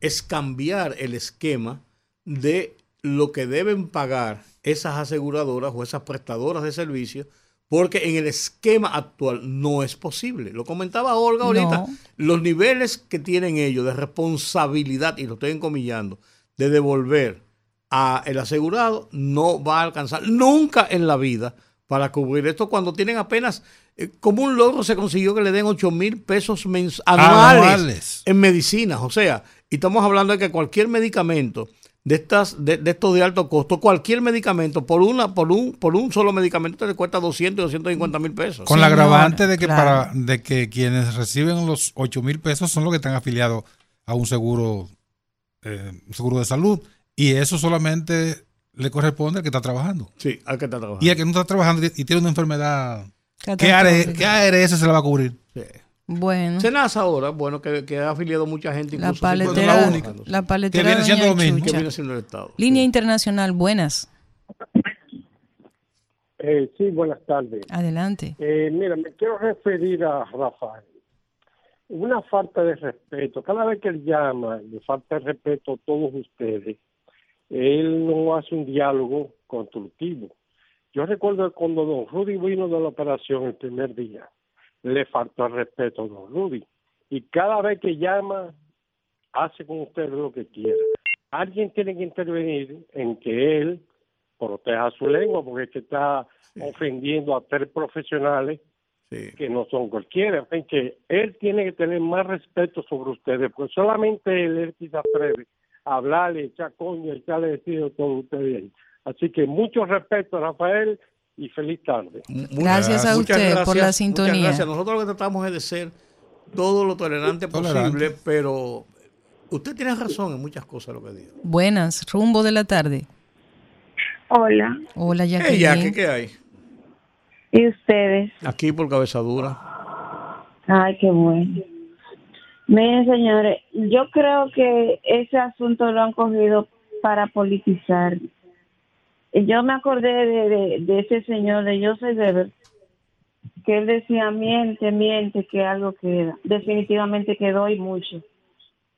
es cambiar el esquema de lo que deben pagar esas aseguradoras o esas prestadoras de servicios, porque en el esquema actual no es posible. Lo comentaba Olga ahorita, No. los niveles que tienen ellos de responsabilidad, y lo estoy encomillando, de devolver a el asegurado, no va a alcanzar nunca en la vida para cubrir esto cuando tienen apenas, eh, como un logro se consiguió que le den 8 mil pesos mens- anuales, Anuales. en medicinas. O sea, y estamos hablando de que cualquier medicamento de estas de, de estos de alto costo, cualquier medicamento por una por un por un solo medicamento te cuesta 200 y 250 mil pesos. Con la agravante de que claro. para de que quienes reciben los 8 mil pesos son los que están afiliados a un seguro eh, seguro de salud y eso solamente le corresponde al que está trabajando Sí, hay que estar trabajando. y al que no está trabajando y tiene una enfermedad ¿qué. AR ¿qué ARS se le va a cubrir? Sí. Bueno, Senasa ahora, bueno, que, que ha afiliado mucha gente. la incluso paletera, la única. la paletera Que viene siendo Doña lo mismo. que Chucha. viene siendo el Estado. Línea internacional, buenas. Eh, sí, buenas tardes. Adelante. Eh, mira, me quiero referir a Rafael. Una falta de respeto. Cada vez que él llama, le falta de respeto a todos ustedes. Él no hace un diálogo constructivo. Yo recuerdo cuando don Rudy vino de la operación el primer día, le faltó el respeto a don Rudy. Y cada vez que llama, hace con ustedes lo que quiera. Alguien tiene que intervenir en que él proteja su lengua, porque es que está ofendiendo a tres profesionales Sí. que no son cualquiera. En fin, que él tiene que tener más respeto sobre ustedes, porque solamente él, él quizá atreve a hablarle, echar coño, echarle decido a todos ustedes. Así que mucho respeto, Rafael, y feliz tarde. Gracias a usted por la muchas sintonía. gracias. Nosotros lo que tratamos es de ser todo lo tolerante Tolerante. posible, pero usted tiene razón en muchas cosas lo que dijo. Buenas, rumbo de la tarde. Hola, Hola, Hey, Jacqueline. ya, ¿qué, ¿qué hay? ¿y ustedes? Aquí por cabezadura. Ay, qué bueno. Miren, señores, yo creo que ese asunto lo han cogido para politizar. Yo me acordé de, de, de ese señor de Joseph Weber, que él decía, miente, miente, que algo queda. Definitivamente quedó y mucho.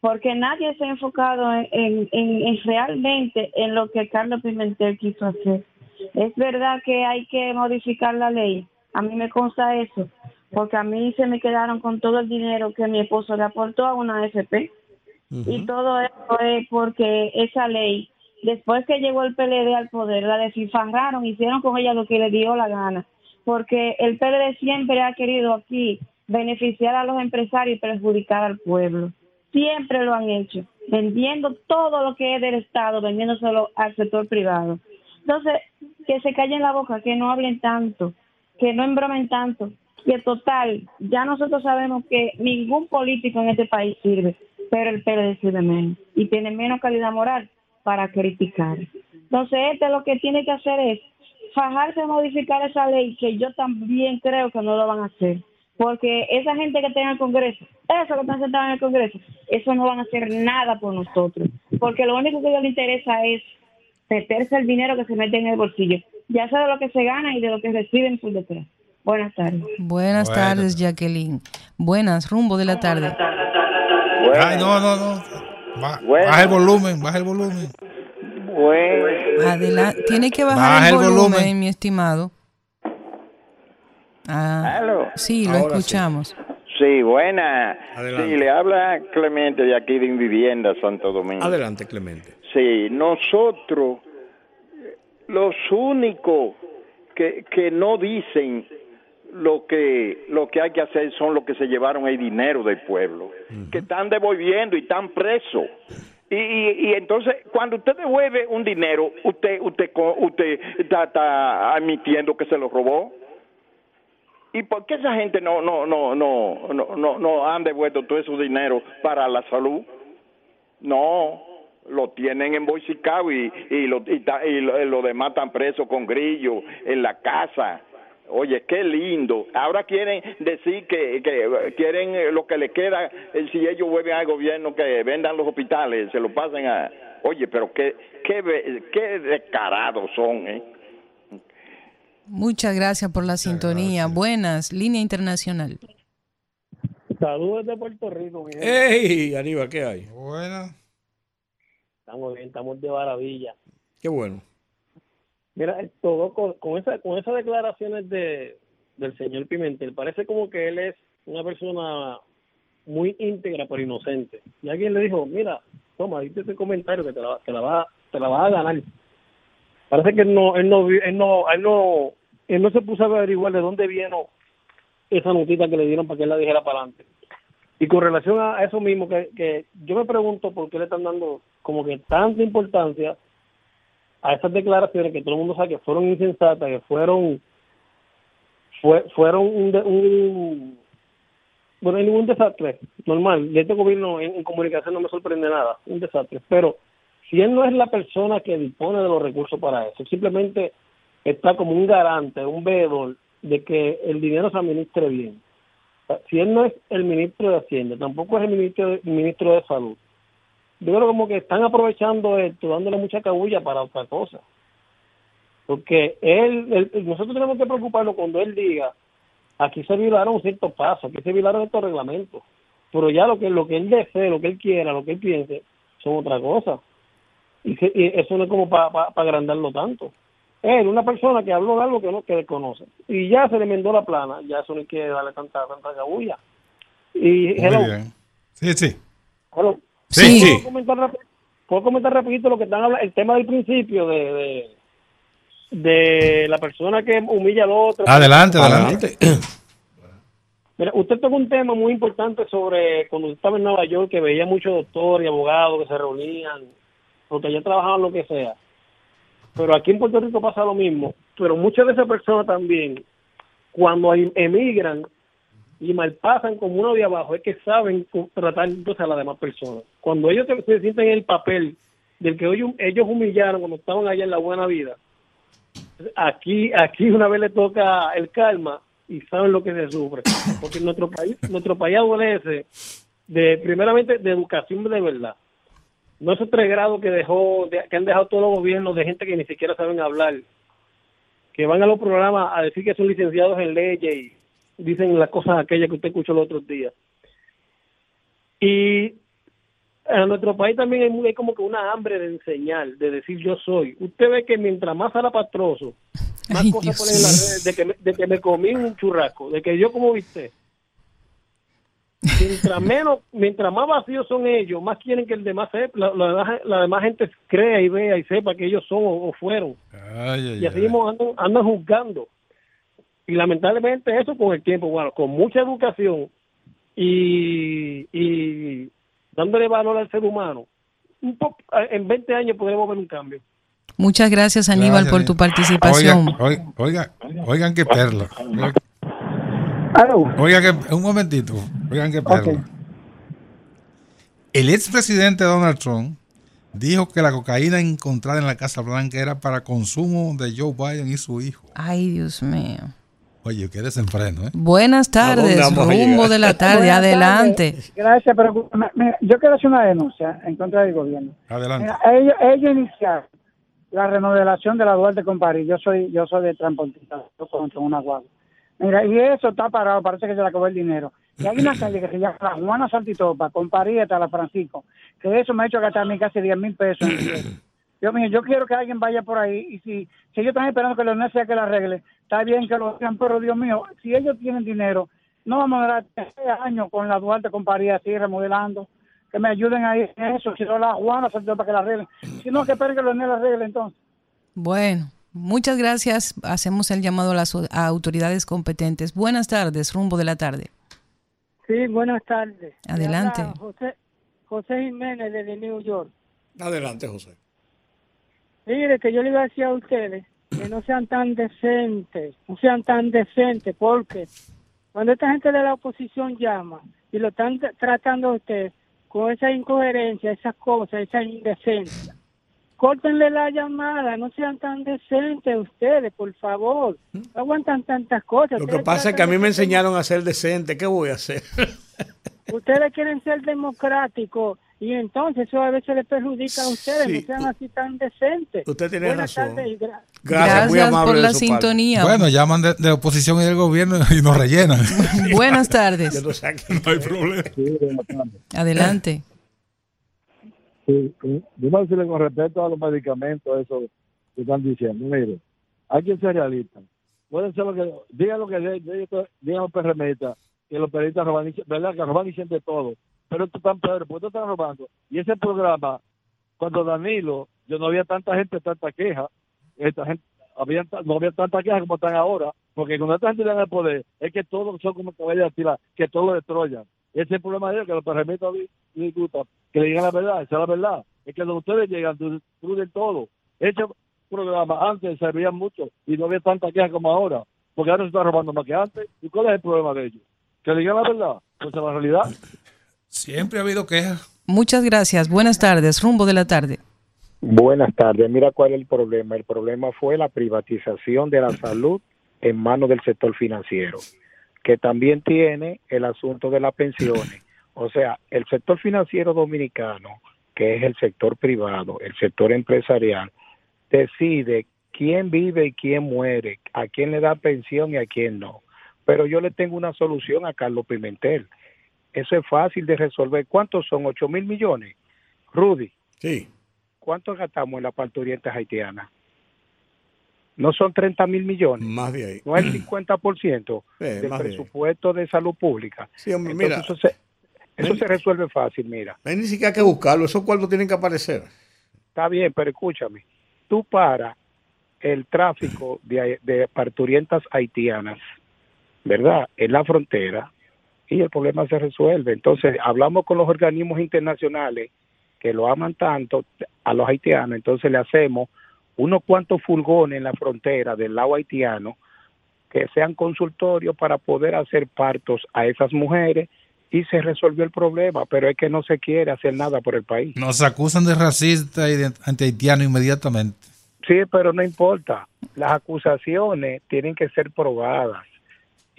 Porque nadie se ha enfocado en, en, en- en realmente en lo que Carlos Pimentel quiso hacer. Es verdad que hay que modificar la ley. A mí me consta eso. Porque a mí se me quedaron con todo el dinero que mi esposo le aportó a una AFP. Y todo eso es porque esa ley, después que llegó el PLD al poder, la descifraron, hicieron con ella lo que le dio la gana. Porque el PLD siempre ha querido aquí beneficiar a los empresarios y perjudicar al pueblo. Siempre lo han hecho, vendiendo todo lo que es del Estado, vendiéndoselo al sector privado. Entonces, que se callen la boca, que no hablen tanto, que no embromen tanto. Que total, ya nosotros sabemos que ningún político en este país sirve, pero el PLD sirve menos y tiene menos calidad moral para criticar. Entonces, este lo que tiene que hacer es fajarse a modificar esa ley, que yo también creo que no lo van a hacer. Porque esa gente que está en el Congreso, eso que están sentados en el Congreso, eso no van a hacer nada por nosotros. Porque lo único que a ellos les interesa es meterse el dinero que se mete en el bolsillo, ya sea de lo que se gana y de lo que reciben por detrás. Buenas tardes. Buenas tardes, Jacqueline. Buenas, rumbo de la tarde. Ay, no, no, no. Baja el volumen, baja el volumen. Adelante. Tiene que bajar el, volumen, mi estimado. Ah, sí, lo escuchamos. Sí. buena. Sí, le habla Clemente de aquí de Invivienda, Santo Domingo. Adelante, Clemente. Sí, nosotros, los únicos que, que no dicen lo que lo que hay que hacer son los que se llevaron el dinero del pueblo, que están devolviendo y están presos. Y, y, entonces, cuando usted devuelve un dinero, usted usted usted está, admitiendo que se lo robó. ¿Y por qué esa gente no no no no no no, no han devuelto todo ese dinero para la salud? No, lo tienen embolsicado y y lo y, y lo, demás están presos con grillo en la casa. Oye, qué lindo. Ahora quieren decir que, que quieren eh, lo que le queda, eh, si ellos vuelven al gobierno, que vendan los hospitales, se lo pasen a... Oye, pero qué, qué, qué descarados son, ¿eh? Muchas gracias por la sintonía. Buenas, línea internacional. Saludos de Puerto Rico. Mi ¡Ey, Aníbal, qué hay! Buenas. Estamos bien, estamos de maravilla. Qué bueno. Mira, todo con, con, esa, con esas declaraciones de, del señor Pimentel, parece como que él es una persona muy íntegra pero inocente. Y alguien le dijo, mira, toma, dite ese comentario que te la, te la, va, te la vas a ganar. Parece que él no, él no, él no, él no, él no se puso a averiguar de dónde vino esa notita que le dieron para que él la dijera para adelante. Y con relación a eso mismo, que, que yo me pregunto por qué le están dando como que tanta importancia a esas declaraciones que todo el mundo sabe que fueron insensatas, que fueron fue, fueron un, un bueno, ningún desastre normal. De este gobierno en, comunicación no me sorprende nada, un desastre. Pero si él no es la persona que dispone de los recursos para eso, simplemente está como un garante, un veedor de que el dinero se administre bien. Si él no es el ministro de Hacienda, tampoco es el ministro, el ministro de Salud, yo creo como que están aprovechando esto, dándole mucha cabulla para otra cosa. Porque él, nosotros tenemos que preocuparnos cuando él diga, aquí se violaron ciertos pasos, aquí se violaron estos reglamentos. Pero ya lo que, lo que él desee, lo que él quiera, lo que él piense, son otra cosa. Y, eso no es como para agrandarlo tanto. Él, una persona que habló de algo que no que desconoce. Y ya se le mendó la plana, ya eso no hay que darle tanta, tanta cabulla. Y, Sí, sí. Sí, ¿Puedo, comentar, ¿Puedo comentar rapidito lo que están hablando? El tema del principio de, de, la persona que humilla al otro. Adelante, adelante. Mira, usted tocó un tema muy importante sobre cuando estaba en Nueva York, que veía muchos doctores y abogados que se reunían, porque allá trabajaban lo que sea. Pero aquí en Puerto Rico pasa lo mismo. Pero muchas de esas personas también, cuando emigran, y malpasan como uno de abajo es que saben tratar entonces a las demás personas. Cuando ellos se, sienten en el papel del que ellos humillaron cuando estaban allá en la buena vida, aquí aquí una vez le toca el calma y saben lo que se sufre. Porque nuestro país nuestro país adolece de primeramente de educación de verdad. No esos tres grados que dejó que han dejado todos los gobiernos de gente que ni siquiera saben hablar, que van a los programas a decir que son licenciados en leyes y dicen las cosas aquellas que usted escuchó los otros días. Y en nuestro país también hay, muy, como que una hambre de enseñar, de decir yo soy. Usted ve que mientras más alapatroso, más cosas ponen en las redes de que, me, de que me comí un churrasco, de que yo como viste. Mientras menos, mientras más vacíos son ellos, más quieren que el demás sepa, la, demás gente crea y vea y sepa que ellos son o, fueron. y así mismo andan, andan juzgando Y lamentablemente eso con el tiempo, bueno, con mucha educación y, y dándole valor al ser humano, un poco, en 20 años podremos ver un cambio. Muchas gracias, Aníbal, por tu participación. Oigan, oigan, qué perla. Oigan, que, un momentito. Oigan qué perla. El expresidente Donald Trump dijo que la cocaína encontrada en la Casa Blanca era para consumo de Joe Biden y su hijo. Ay, Dios mío. Oye, qué desenfreno, ¿eh? Buenas tardes, rumbo de la tarde, adelante. Gracias, pero yo quiero hacer una denuncia en contra del gobierno. Adelante. ellos, ellos iniciaron la remodelación de la Duarte con París. Yo soy yo soy de transportista, yo contra una guagua. Mira, y eso está parado, parece que se le acabó el dinero. Y hay una calle que se llama la Juana Santitopa, con París hasta la Francisco, que eso me ha hecho gastarme casi 10 mil pesos. Yo, mío, yo quiero que alguien vaya por ahí y si, si ellos están esperando que la sea que la arregle, está bien que lo hagan, pero Dios mío, si ellos tienen dinero, no vamos a durar tres años con la Duarte con París así remodelando que me ayuden ahí en eso, si no la Juana para que la arreglen, si no que esperen que los la arreglen entonces. Bueno, muchas gracias, hacemos el llamado a las autoridades competentes. Buenas tardes, rumbo de la tarde. Sí, buenas tardes. Adelante. José, José Jiménez de New York. Adelante, José. Mire, que yo le iba a decir a ustedes que no sean tan decentes, no sean tan decentes, porque cuando esta gente de la oposición llama y lo están tratando a ustedes, con esa incoherencia, esas cosas, esa indecencia. Córtenle la llamada, no sean tan decentes ustedes, por favor. No aguantan tantas cosas. Lo que pasa es que a mí me enseñaron a ser decente, ¿qué voy a hacer? ustedes quieren ser democráticos y entonces eso a veces les perjudica a ustedes, no sean así tan decentes. Usted tiene razón. Gracias, Gracias por la sintonía. Bueno, llaman de, oposición y del gobierno y nos rellenan. Buenas tardes. no hay problema. Adelante. Sí, yo decirle con respecto a los medicamentos, eso que están diciendo. Mire, hay que ser realistas. Pueden ser lo que, digan lo que digan los perremetas, que los periodistas roban, ¿verdad? Que roban y sienten todo pero esto tan peor, porque tú estás robando. Y ese programa, cuando Danilo, yo no había tanta gente, tanta queja, esta gente, había, no había tanta queja como están ahora, porque cuando esta gente tiene el poder, es que todos son como caballos de que todos lo destruyan. Ese es el problema de ellos, que los perremitos que le digan la verdad, esa es la verdad. Es que cuando ustedes llegan, destruyen todo. Ese programa antes servía mucho y no había tanta queja como ahora, porque ahora se está robando más que antes. ¿Y cuál es el problema de ellos? Que le digan la verdad. Pues es la realidad. Siempre ha habido quejas. Muchas gracias. Buenas tardes. Rumbo de la tarde. Buenas tardes. Mira cuál es el problema. El problema fue la privatización de la salud en manos del sector financiero, que también tiene el asunto de las pensiones. O sea, el sector financiero dominicano, que es el sector privado, el sector empresarial, decide quién vive y quién muere, a quién le da pensión y a quién no. Pero yo le tengo una solución a Carlos Pimentel. Eso es fácil de resolver. ¿Cuántos son? ¿8 mil millones? Rudy. Sí. ¿Cuánto gastamos en la parturienta haitiana? No son 30 mil millones. Más de ahí. No es el 50% del presupuesto de, salud pública. Sí, hombre, mira. Eso, se, eso se, resuelve fácil, mira. Hay ni siquiera que buscarlo. Esos cuartos tienen que aparecer. Está bien, pero escúchame. Tú para el tráfico de, de parturientas haitianas, ¿verdad? En la frontera, y el problema se resuelve. Entonces, hablamos con los organismos internacionales que lo aman tanto a los haitianos, entonces le hacemos unos cuantos furgones en la frontera del lado haitiano que sean consultorios para poder hacer partos a esas mujeres y se resolvió el problema, pero es que no se quiere hacer nada por el país. Nos acusan de racista y de anti-haitiano inmediatamente. Sí, pero no importa. Las acusaciones tienen que ser probadas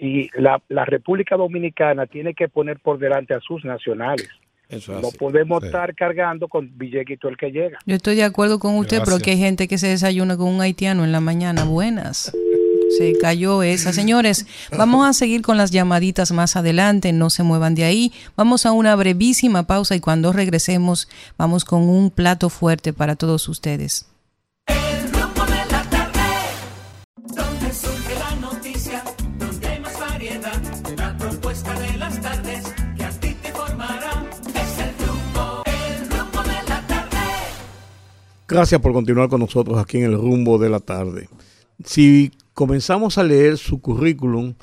y la, la, República Dominicana tiene que poner por delante a sus nacionales. no podemos estar cargando con billequito el que llega. Yo estoy de acuerdo con usted, pero que hay gente que se desayuna con un haitiano en la mañana. Buenas. Se cayó esa. Señores, vamos a seguir con las llamaditas más adelante. No se muevan de ahí. Vamos a una brevísima pausa y cuando regresemos vamos con un plato fuerte para todos ustedes. Gracias por continuar con nosotros aquí en el rumbo de la tarde. Si comenzamos a leer su currículum,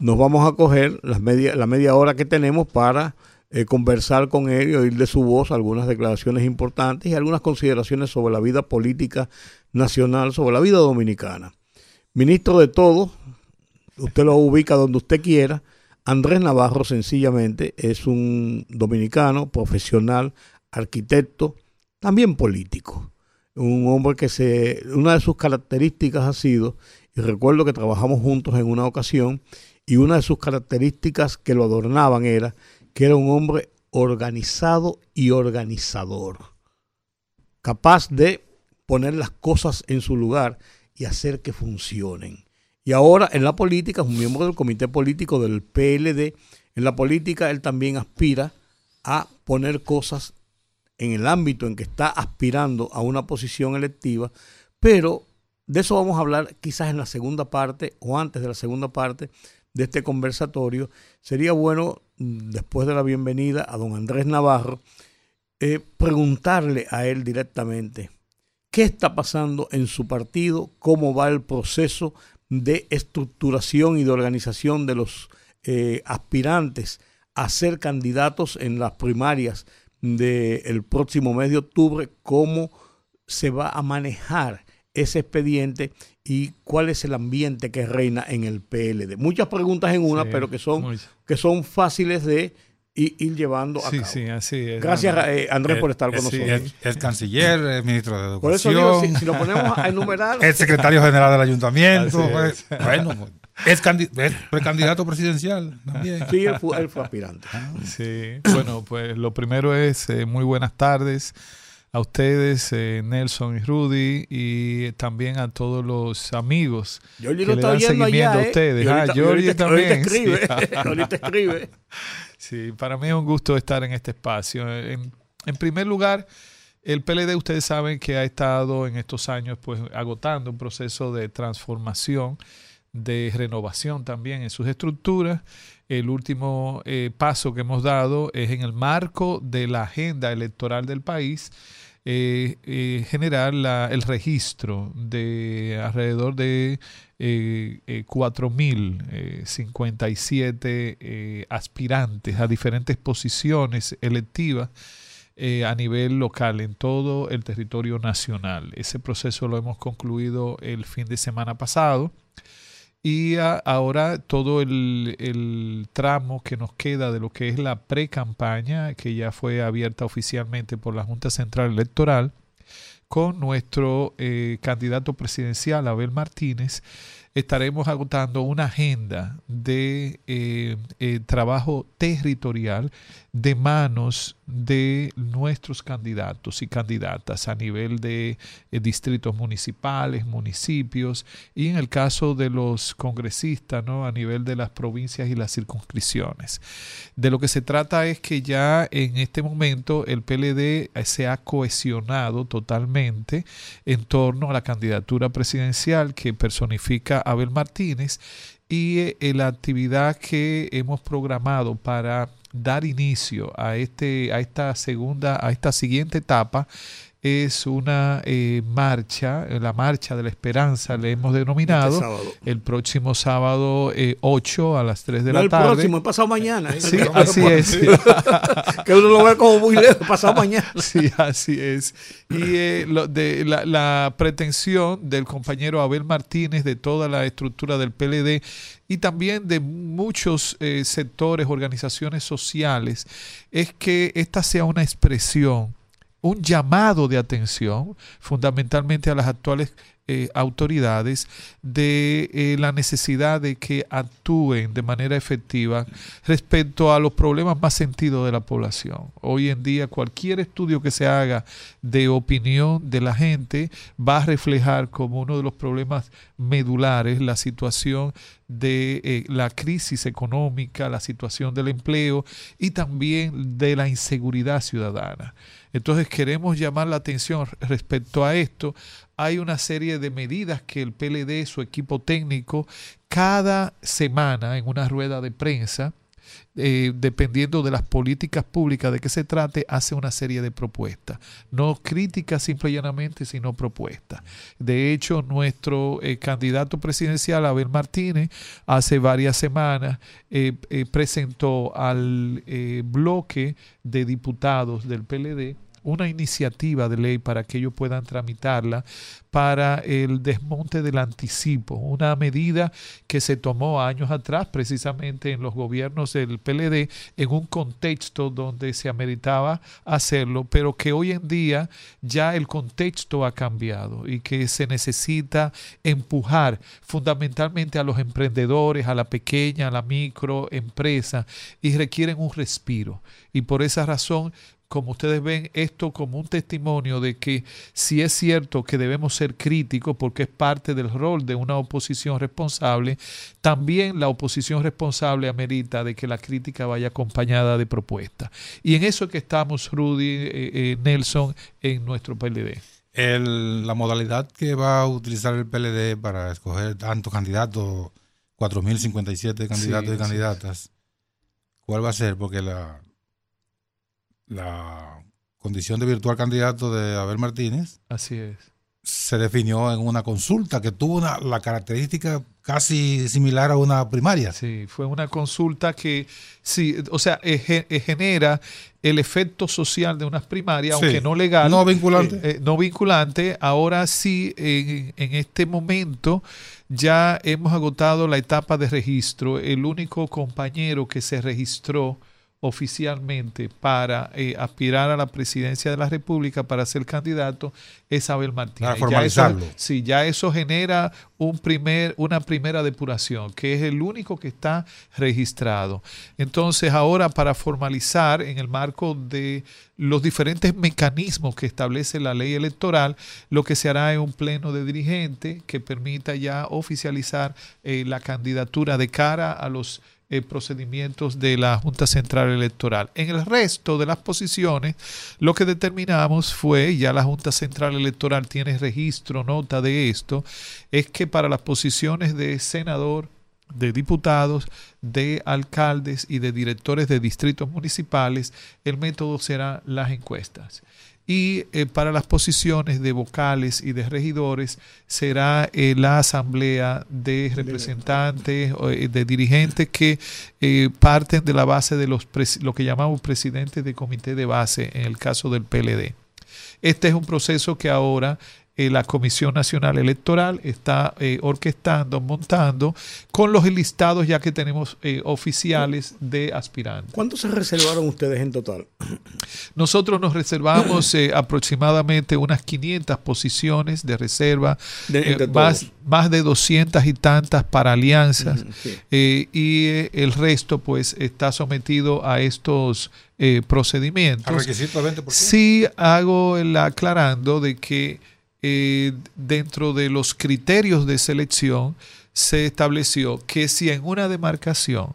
nos vamos a coger las media, la media hora que tenemos para eh, conversar con él y oír de su voz algunas declaraciones importantes y algunas consideraciones sobre la vida política nacional, sobre la vida dominicana. Ministro de todo, usted lo ubica donde usted quiera. Andrés Navarro sencillamente es un dominicano profesional, arquitecto, también político. Un hombre que se, una de sus características ha sido, y recuerdo que trabajamos juntos en una ocasión, y una de sus características que lo adornaban era que era un hombre organizado y organizador, capaz de poner las cosas en su lugar y hacer que funcionen. Y ahora en la política es un miembro del comité político del PLD. En la política él también aspira a poner cosas en el ámbito en que está aspirando a una posición electiva, pero de eso vamos a hablar quizás en la segunda parte o antes de la segunda parte de este conversatorio. Sería bueno, después de la bienvenida a don Andrés Navarro, eh, preguntarle a él directamente qué está pasando en su partido, cómo va el proceso de estructuración y de organización de los eh, aspirantes a ser candidatos en las primarias del próximo mes de octubre, cómo se va a manejar ese expediente y cuál es el ambiente que reina en el PLD. Muchas preguntas en una, pero que son, que son fáciles de ir, llevando a sí, cabo. Sí, así es. Gracias, eh, Andrés, por estar con nosotros. El, el, canciller, el ministro de Educación. Por eso digo, si, si lo ponemos a enumerar. El secretario general del ayuntamiento. Pues, bueno, es, es, precandidato presidencial también. Sí, él fue, él fue aspirante. Sí, bueno, pues lo primero es eh, muy buenas tardes a ustedes, eh, Nelson y Rudy, y también a todos los amigos que le dan seguimiento allá, a ustedes. ¿eh? Ah, ahorita, Giorgi ahorita, también. Ahorita escribe, Sí. ahorita escribe. Sí, para mí es un gusto estar en este espacio. En, en, primer lugar, el PLD, ustedes saben que ha estado en estos años pues agotando un proceso de transformación, de renovación también en sus estructuras. El último eh, paso que hemos dado es en el marco de la agenda electoral del país. Eh, eh, generar la, el registro de alrededor de eh, 4.057 aspirantes a diferentes posiciones electivas a nivel local en todo el territorio nacional. Ese proceso lo hemos concluido el fin de semana pasado y a, ahora todo el, el, tramo que nos queda de lo que es la pre-campaña, que ya fue abierta oficialmente por la Junta Central Electoral, con nuestro eh, candidato presidencial, Abel Martínez, estaremos agotando una agenda de eh, eh, trabajo territorial de manos de nuestros candidatos y candidatas a nivel de eh, distritos municipales, municipios y en el caso de los congresistas, ¿no? a nivel de las provincias y las circunscripciones. De lo que se trata es que ya en este momento el PLD se ha cohesionado totalmente en torno a la candidatura presidencial que personifica Abel Martínez y eh, la actividad que hemos programado para dar inicio a este a esta segunda a esta siguiente etapa es una eh, marcha, la marcha de la esperanza le hemos denominado, este el próximo sábado eh, 8 a las 3 de no la el tarde. próximo, es pasado mañana. ¿eh? Sí, así es. que uno lo ve como muy lejos, pasado mañana. Sí, así es. Y eh, lo de, la, la, pretensión del compañero Abel Martínez, de toda la estructura del PLD y también de muchos eh, sectores, organizaciones sociales, es que esta sea una expresión un llamado de atención fundamentalmente a las actuales eh, autoridades de eh, la necesidad de que actúen de manera efectiva respecto a los problemas más sentidos de la población. Hoy en día cualquier estudio que se haga de opinión de la gente va a reflejar como uno de los problemas medulares la situación de eh, la crisis económica, la situación del empleo y también de la inseguridad ciudadana. Entonces queremos llamar la atención respecto a esto. Hay una serie de medidas que el PLD, su equipo técnico, cada semana en una rueda de prensa, eh, dependiendo de las políticas públicas de que se trate, hace una serie de propuestas. No críticas simple y llanamente, sino propuestas. De hecho, nuestro eh, candidato presidencial, Abel Martínez, hace varias semanas eh, presentó al bloque de diputados del PLD una iniciativa de ley para que ellos puedan tramitarla para el desmonte del anticipo, una medida que se tomó años atrás precisamente en los gobiernos del PLD en un contexto donde se ameritaba hacerlo, pero que hoy en día ya el contexto ha cambiado y que se necesita empujar fundamentalmente a los emprendedores, a la pequeña, a la microempresa y requieren un respiro. Y por esa razón como ustedes ven, esto como un testimonio de que si es cierto que debemos ser críticos porque es parte del rol de una oposición responsable, también la oposición responsable amerita de que la crítica vaya acompañada de propuestas. Y en eso es que estamos, Rudy, eh, eh, Nelson, en nuestro PLD. la modalidad que va a utilizar el PLD para escoger tantos candidatos, 4.057 candidatos y candidatas, ¿cuál va a ser? Porque la, la condición de virtual candidato de Abel Martínez. Así es. Se definió en una consulta que tuvo una, la característica casi similar a una primaria. Sí, fue una consulta que, sí, o sea, genera el efecto social de unas primarias, aunque no legal. No vinculante. Eh, eh, no vinculante. Ahora sí, en, en este momento ya hemos agotado la etapa de registro. El único compañero que se registró oficialmente para eh, aspirar a la presidencia de la República para ser candidato es Abel Martínez. Para formalizarlo. sí, ya eso genera un primer, una primera depuración, que es el único que está registrado. Entonces, ahora para formalizar en el marco de los diferentes mecanismos que establece la ley electoral, lo que se hará es un pleno de dirigente que permita ya oficializar eh, la candidatura de cara a los eh, procedimientos de la Junta Central Electoral. En el resto de las posiciones, lo que determinamos fue, ya la Junta Central Electoral tiene registro, nota de esto, es que para las posiciones de senador, de diputados, de alcaldes y de directores de distritos municipales, el método será las encuestas y eh, para las posiciones de vocales y de regidores será eh, la asamblea de representantes, eh, de dirigentes que parten de la base de los lo que llamamos presidentes de comité de base en el caso del PLD. Este es un proceso que ahora eh, la Comisión Nacional Electoral está eh, orquestando, montando, con los listados ya que tenemos eh, oficiales de aspirantes. ¿Cuántos se reservaron ustedes en total? Nosotros nos reservamos aproximadamente unas 500 posiciones de reserva, más, más, de 200 y tantas para alianzas, y el resto pues está sometido a estos procedimientos. requisito 20%? Sí hago el aclarando de que eh, dentro de los criterios de selección se estableció que si en una demarcación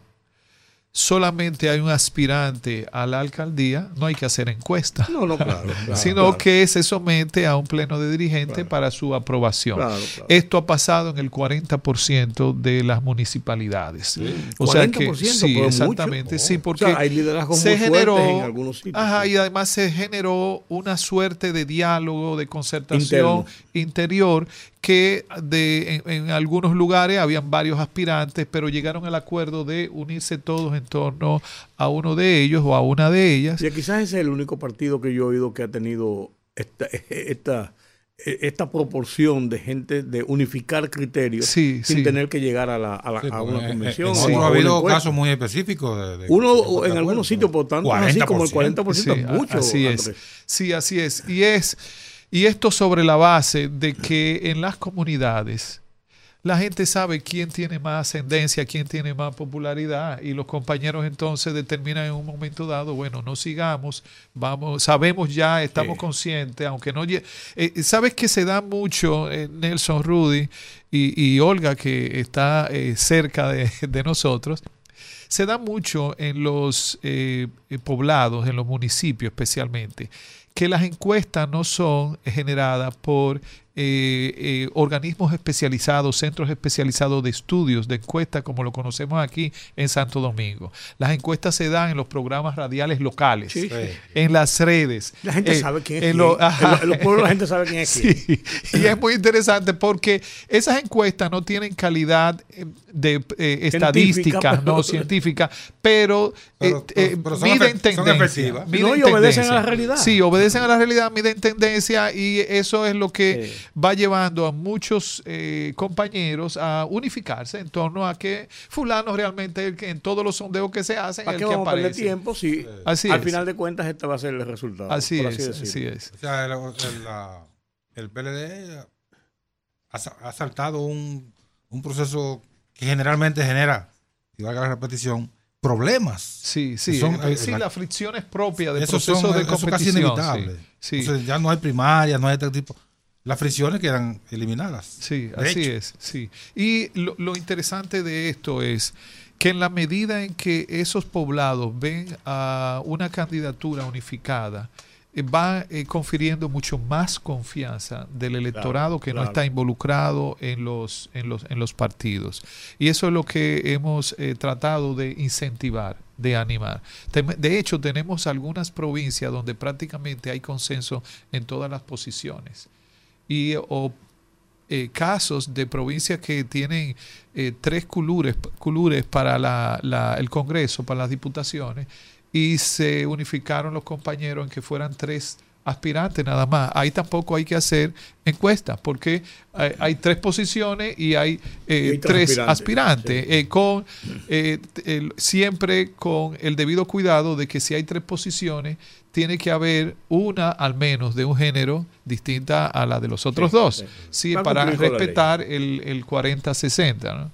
solamente hay un aspirante a la alcaldía, no hay que hacer encuesta. No, no, claro. sino que se somete a un pleno de dirigente para su aprobación. Esto ha pasado en el 40% de las municipalidades. O sea que sí, exactamente, sí, porque hay se generó en algunos sitios. Ajá, y además se generó una suerte de diálogo, de concertación interior que de, en, algunos lugares habían varios aspirantes, pero llegaron al acuerdo de unirse todos en torno a uno de ellos o a una de ellas. Y quizás ese es el único partido que yo he oído que ha tenido esta, esta, esta proporción de gente de unificar criterios sin tener que llegar a, la, a, una convención. ha habido casos muy específicos. De, Uno en algunos sitios, por tanto, así como el 40% es mucho. Así es. Sí, así es. Y es y esto sobre la base de que en las comunidades la gente sabe quién tiene más ascendencia, quién tiene más popularidad y los compañeros entonces determinan en un momento dado, bueno, no sigamos, vamos, sabemos ya, estamos conscientes, aunque no... Eh, Sabes que se da mucho, eh, Nelson Rudy y, Olga, que está eh, cerca de, de, nosotros, se da mucho en los poblados, en los municipios especialmente, que las encuestas no son generadas por eh, eh, organismos especializados, centros especializados de estudios, de encuestas, como lo conocemos aquí en Santo Domingo. Las encuestas se dan en los programas radiales locales, en las redes. La gente eh, sabe quién es en quién. lo- En los pueblos la gente sabe quién es quién. Sí, y es muy interesante porque esas encuestas no tienen calidad de eh, estadísticas, pero- no científicas, pero, Pero- pero son miden son tendencia. miden No, y obedecen tendencia. a la realidad. Sí, obedecen a la realidad, miden tendencia y eso es lo que va llevando a muchos eh, compañeros a unificarse en torno a que fulano realmente es el que en todos los sondeos que se hacen ¿Para el que vamos a perder aparece. tiempo si Así al es. final de cuentas este va a ser el resultado? Así es, así es. O sea, el, el- la- el PLD ha, sa- ha saltado un, un proceso que generalmente genera, y valga la repetición, problemas. Sí, sí, son, eh, eh, sí, la- las fricciones propias del Esos proceso son- de eso es casi competición. inevitable. Sí, sí. Entonces, ya no hay primaria, no hay este tipo. Las fricciones quedan eliminadas. Sí, De así hecho. es, sí. Y lo, lo interesante de esto es que en la medida en que esos poblados ven a una candidatura unificada, eh, va eh, confiriendo mucho más confianza del electorado que no está involucrado en los, en los, en los partidos. Y eso es lo que hemos eh, tratado de incentivar, de animar. De hecho, tenemos algunas provincias donde prácticamente hay consenso en todas las posiciones. Y o eh, casos de provincias que tienen eh, tres culures, culures para la- la- el Congreso, para las diputaciones, y se unificaron los compañeros en que fueran tres aspirantes nada más. Ahí tampoco hay que hacer encuestas, porque hay, hay tres posiciones y hay, eh, Y tres aspirantes, eh, con, eh, el- siempre con el debido cuidado de que si hay tres posiciones, tiene que haber una al menos de un género distinta a la de los otros Sí, dos, sí. para respetar el, el 40-60. ¿no?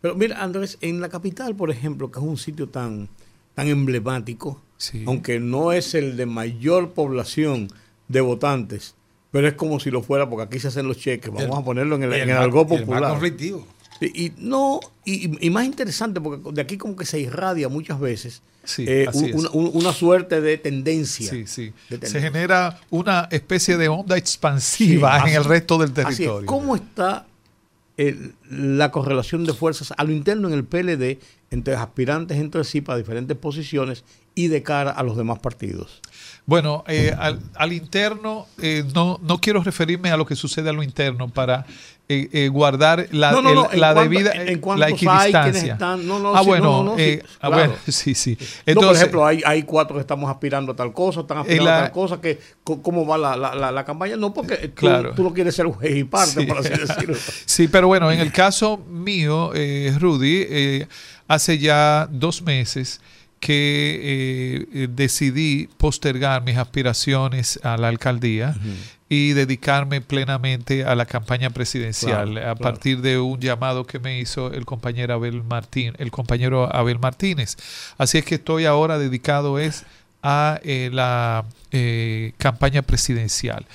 Pero mira, Andrés, en la capital, por ejemplo, que es un sitio tan, tan emblemático, aunque no es el de mayor población de votantes, pero es como si lo fuera, porque aquí se hacen los cheques, vamos a ponerlo en el, el en el y el más popular. conflictivo. Y, y no, y, y más interesante, porque de aquí como que se irradia muchas veces Sí, eh, una, un- una suerte de tendencia. Sí, sí. De Se genera una especie de onda expansiva en el resto del así es. territorio. ¿Cómo está el- la correlación de fuerzas a lo interno en el PLD entre aspirantes entre sí para diferentes posiciones y de cara a los demás partidos? Bueno, eh, al, al interno, eh, no, no quiero referirme a lo que sucede a lo interno para eh, eh, guardar la, No, no, no, la cuanto- debida en- en la hay, equidistancia. no, ah, sí, bueno, no, no, sí, eh, claro. bueno, sí, sí. no, por Entonces, ejemplo, hay, hay cuatro que estamos aspirando a tal cosa, están aspirando la- a tal cosa, que cómo va la, la- la- campaña. No, porque tú, Claro. tú no quieres ser juez y parte, Sí. por así decirlo. Sí, pero bueno, en el caso mío, eh, Rudy, eh, hace ya dos meses que eh, eh, decidí postergar mis aspiraciones a la alcaldía y dedicarme plenamente a la campaña presidencial Claro, a claro. partir de un llamado que me hizo el compañero Abel Martín, el compañero Abel Martínez. Así es que estoy ahora dedicado es a eh, la eh, campaña presidencial.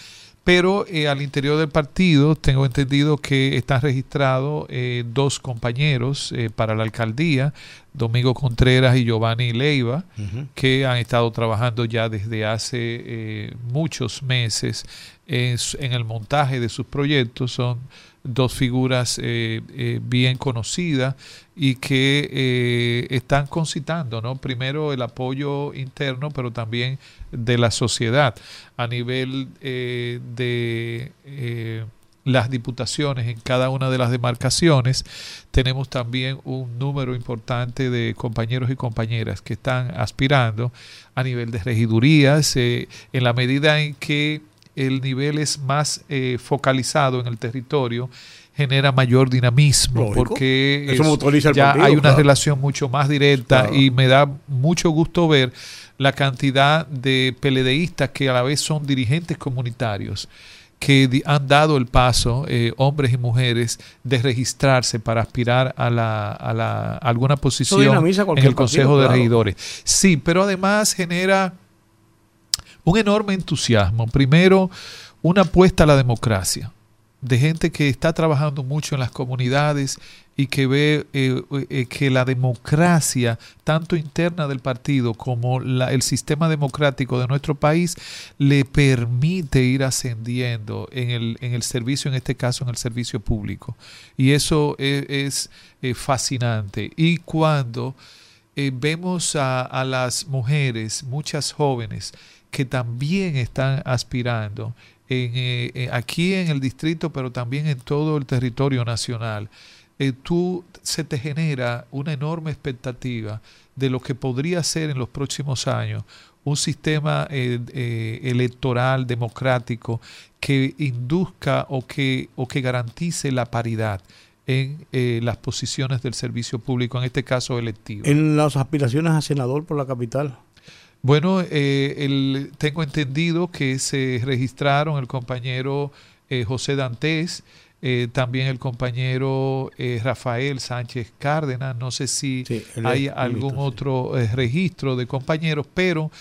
Pero eh, al interior del partido tengo entendido que están registrados eh, dos compañeros eh, para la alcaldía, Domingo Contreras y Giovanni Leiva, que han estado trabajando ya desde hace muchos meses en, en el montaje de sus proyectos. Son dos figuras eh, eh, bien conocidas y que eh, están concitando, ¿no? Primero el apoyo interno, pero también de la sociedad a nivel de las diputaciones en cada una de las demarcaciones. Tenemos también un número importante de compañeros y compañeras que están aspirando a nivel de regidurías, en la medida en que el nivel es más eh, focalizado en el territorio, genera mayor dinamismo Lógico. porque Eso es- ya partido, hay una claro. relación mucho más directa Claro. y me da mucho gusto ver la cantidad de peledeístas que a la vez son dirigentes comunitarios que han dado el paso, eh, hombres y mujeres, de registrarse para aspirar a, la, a, la- a alguna posición en el Consejo de claro. Regidores. Sí, pero además genera un enorme entusiasmo. Primero, una apuesta a la democracia. de gente que está trabajando mucho en las comunidades y que ve eh, eh, que la democracia, tanto interna del partido como el sistema democrático de nuestro país, le permite ir ascendiendo en el, en el servicio, en este caso en el servicio público. Y eso es, fascinante. Y cuando vemos a las mujeres, muchas jóvenes, que también están aspirando en, eh, eh, aquí en el distrito, pero también en todo el territorio nacional, eh, tú se te genera una enorme expectativa de lo que podría ser en los próximos años un sistema electoral democrático que induzca o que, o que garantice la paridad en las posiciones del servicio público, en este caso electivo. En las aspiraciones a senador por la capital. Bueno, eh, tengo entendido que se registraron el compañero eh, José Dantes, eh, también el compañero Rafael Sánchez Cárdenas, no sé si hay algún otro registro de compañeros, pero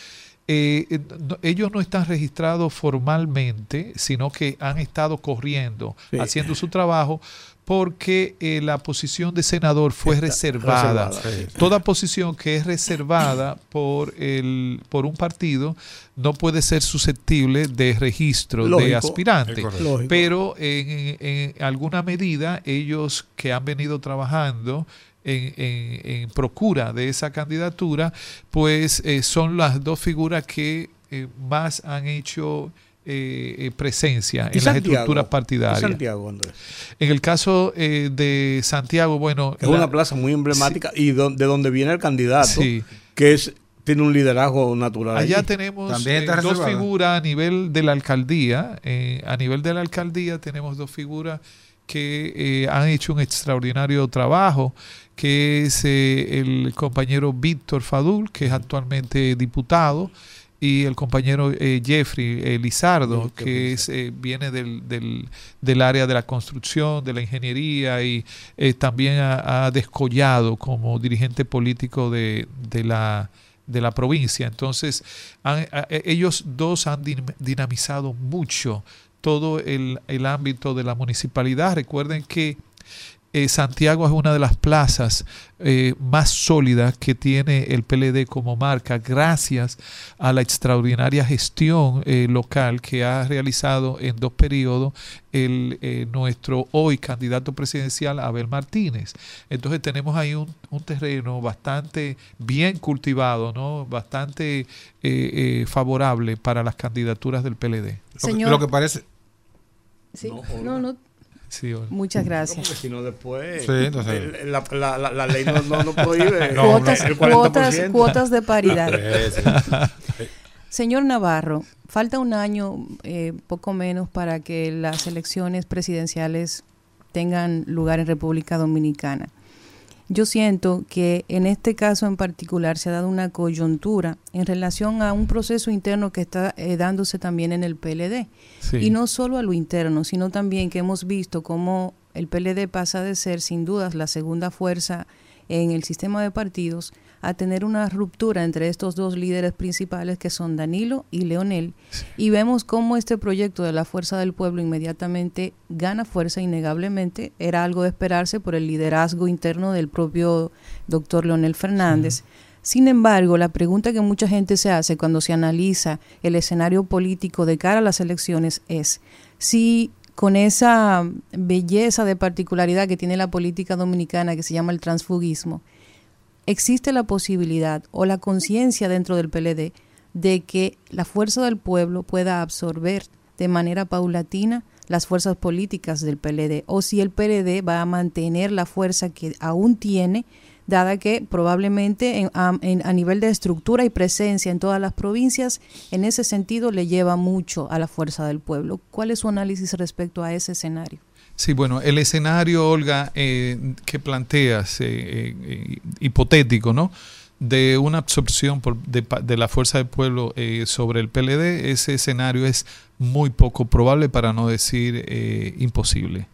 ellos no están registrados formalmente, sino que han estado corriendo, haciendo su trabajo, porque eh, la posición de senador fue reservada. Toda posición que es reservada por, el, por un partido no puede ser susceptible de registro de aspirante. Pero en, alguna medida ellos que han venido trabajando en, procura de esa candidatura, pues eh, son las dos figuras que eh, más han hecho eh, eh, presencia en las estructuras partidarias. Santiago, En el caso eh, de Santiago, bueno... Es una plaza muy emblemática y de donde viene el candidato, que es tiene un liderazgo natural. Allá tenemos dos figuras a nivel de la alcaldía. a nivel de la alcaldía tenemos dos figuras que han hecho un extraordinario trabajo, que es el compañero Víctor Fadul, que es actualmente diputado, y el compañero eh, Jeffrey eh, Lizardo, que es, eh, viene del, del, del, área de la construcción, de la ingeniería y también ha, descollado como dirigente político de, de, la, de la provincia. Entonces, ellos dos han dinamizado mucho todo el, el ámbito de la municipalidad. Recuerden que eh, Santiago es una de las plazas eh, más sólidas que tiene el PLD como marca, gracias a la extraordinaria gestión eh, local que ha realizado en dos periodos el, nuestro hoy candidato presidencial Abel Martínez. Entonces tenemos ahí un, terreno bastante bien cultivado, ¿no? bastante favorable para las candidaturas del PLD. Señor, lo que parece... Sí, no, no Muchas gracias. Porque si no después la, ley no, prohíbe cuotas, cuotas, de paridad. Señor Navarro, falta un año, eh, poco menos, para que las elecciones presidenciales tengan lugar en República Dominicana. Yo siento que en este caso en particular se ha dado una coyuntura en relación a un proceso interno que está eh, dándose también en el PLD. Y no solo a lo interno, sino también que hemos visto cómo el PLD pasa de ser sin dudas la segunda fuerza en el sistema de partidos a tener una ruptura entre estos dos líderes principales que son Danilo y Leonel. Y vemos cómo este proyecto de la Fuerza del Pueblo inmediatamente gana fuerza innegablemente. Era algo de esperarse por el liderazgo interno del propio doctor Leonel Fernández. Sin embargo, la pregunta que mucha gente se hace cuando se analiza el escenario político de cara a las elecciones es si con esa belleza de particularidad que tiene la política dominicana que se llama el transfugismo, existe la posibilidad o la conciencia dentro del PLD de que la fuerza del pueblo pueda absorber de manera paulatina las fuerzas políticas del PLD o si el PLD va a mantener la fuerza que aún tiene, dada que probablemente a, a, nivel de estructura y presencia en todas las provincias, en ese sentido le lleva mucho a la fuerza del pueblo. ¿Cuál es su análisis respecto a ese escenario? Sí, bueno, el escenario, Olga, eh, que planteas, eh, eh, hipotético, ¿no? De una absorción por, de, la fuerza del pueblo sobre el PLD, ese escenario es muy poco probable, para no decir imposible.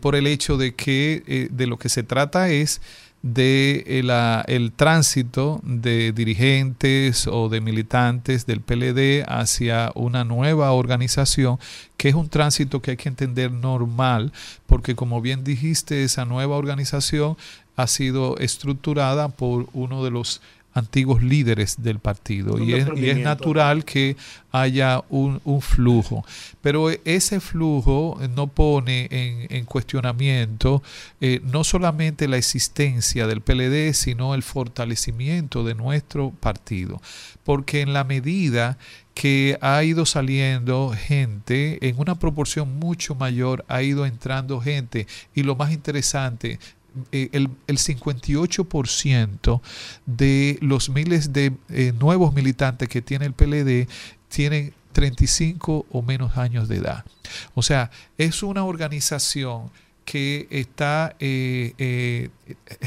por el hecho de que de lo que se trata es de eh, el tránsito de dirigentes o de militantes del PLD hacia una nueva organización, que es un tránsito que hay que entender normal, porque como bien dijiste, esa nueva organización ha sido estructurada por uno de los antiguos líderes del partido y es, y es, natural que haya un, flujo. Pero ese flujo no pone en, cuestionamiento eh, no solamente la existencia del PLD, sino el fortalecimiento de nuestro partido. Porque en la medida que ha ido saliendo gente, en una proporción mucho mayor ha ido entrando gente y lo más interesante, eh, el, el 58% de los miles de eh, nuevos militantes que tiene el PLD tienen 35 o menos años de edad. O sea, es una organización que está eh,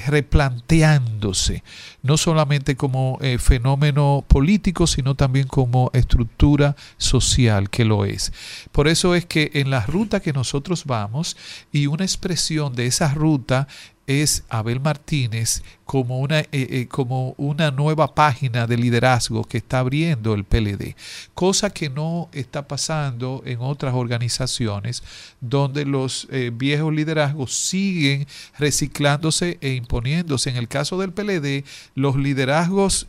replanteándose, no solamente como fenómeno político, sino también como estructura social que lo es. Por eso es que en la ruta que nosotros vamos, y una expresión de esa ruta es Abel Martínez como una, eh, eh, como una nueva página de liderazgo que está abriendo el PLD, cosa que no está pasando en otras organizaciones donde los eh, viejos liderazgos siguen reciclándose e imponiéndose. En el caso del PLD, los liderazgos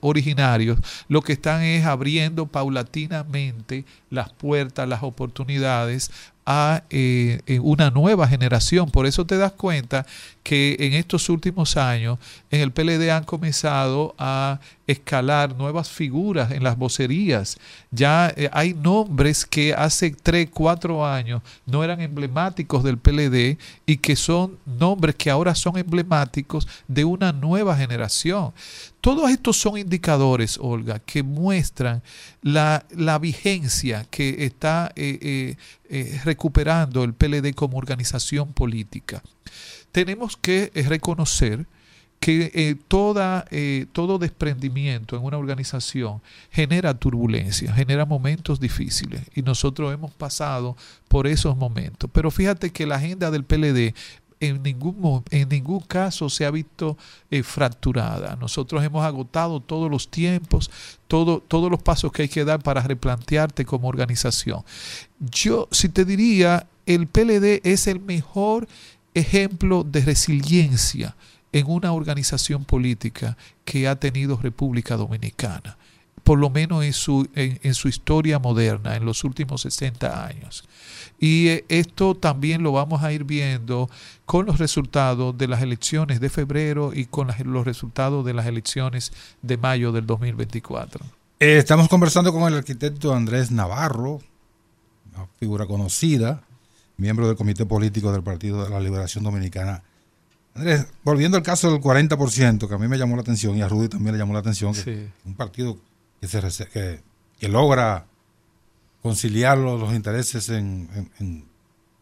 originarios lo que están es abriendo paulatinamente las puertas, las oportunidades a eh, una nueva generación. Por eso te das cuenta que en estos últimos años en el PLD han comenzado a escalar nuevas figuras en las vocerías. Ya eh, hay nombres que hace 3, 4 años no eran emblemáticos del PLD y que son nombres que ahora son emblemáticos de una nueva generación. Todos estos son indicadores, Olga, que muestran la, vigencia que está eh, eh, recuperando el PLD como organización política tenemos que eh, reconocer que eh, eh, todo desprendimiento en una organización genera turbulencia, genera momentos difíciles y nosotros hemos pasado por esos momentos. Pero fíjate que la agenda del PLD en ningún, en ningún caso se ha visto fracturada. Nosotros hemos agotado todos los tiempos, todo, todos los pasos que hay que dar para replantearte como organización. Yo, si te diría, el PLD es el mejor ejemplo de resiliencia en una organización política que ha tenido República Dominicana, por lo menos en su, en, su historia moderna, en los últimos 60 años. Y eh, esto también lo vamos a ir viendo con los resultados de las elecciones de febrero y con los resultados de las elecciones de mayo del 2024. Eh, estamos conversando con el arquitecto Andrés Navarro, una figura conocida, miembro del Comité Político del Partido de la Liberación Dominicana. Andrés, volviendo al caso del 40%, que a mí me llamó la atención y a Rudy también le llamó la atención, que un partido que, se, que, logra conciliar los, intereses en,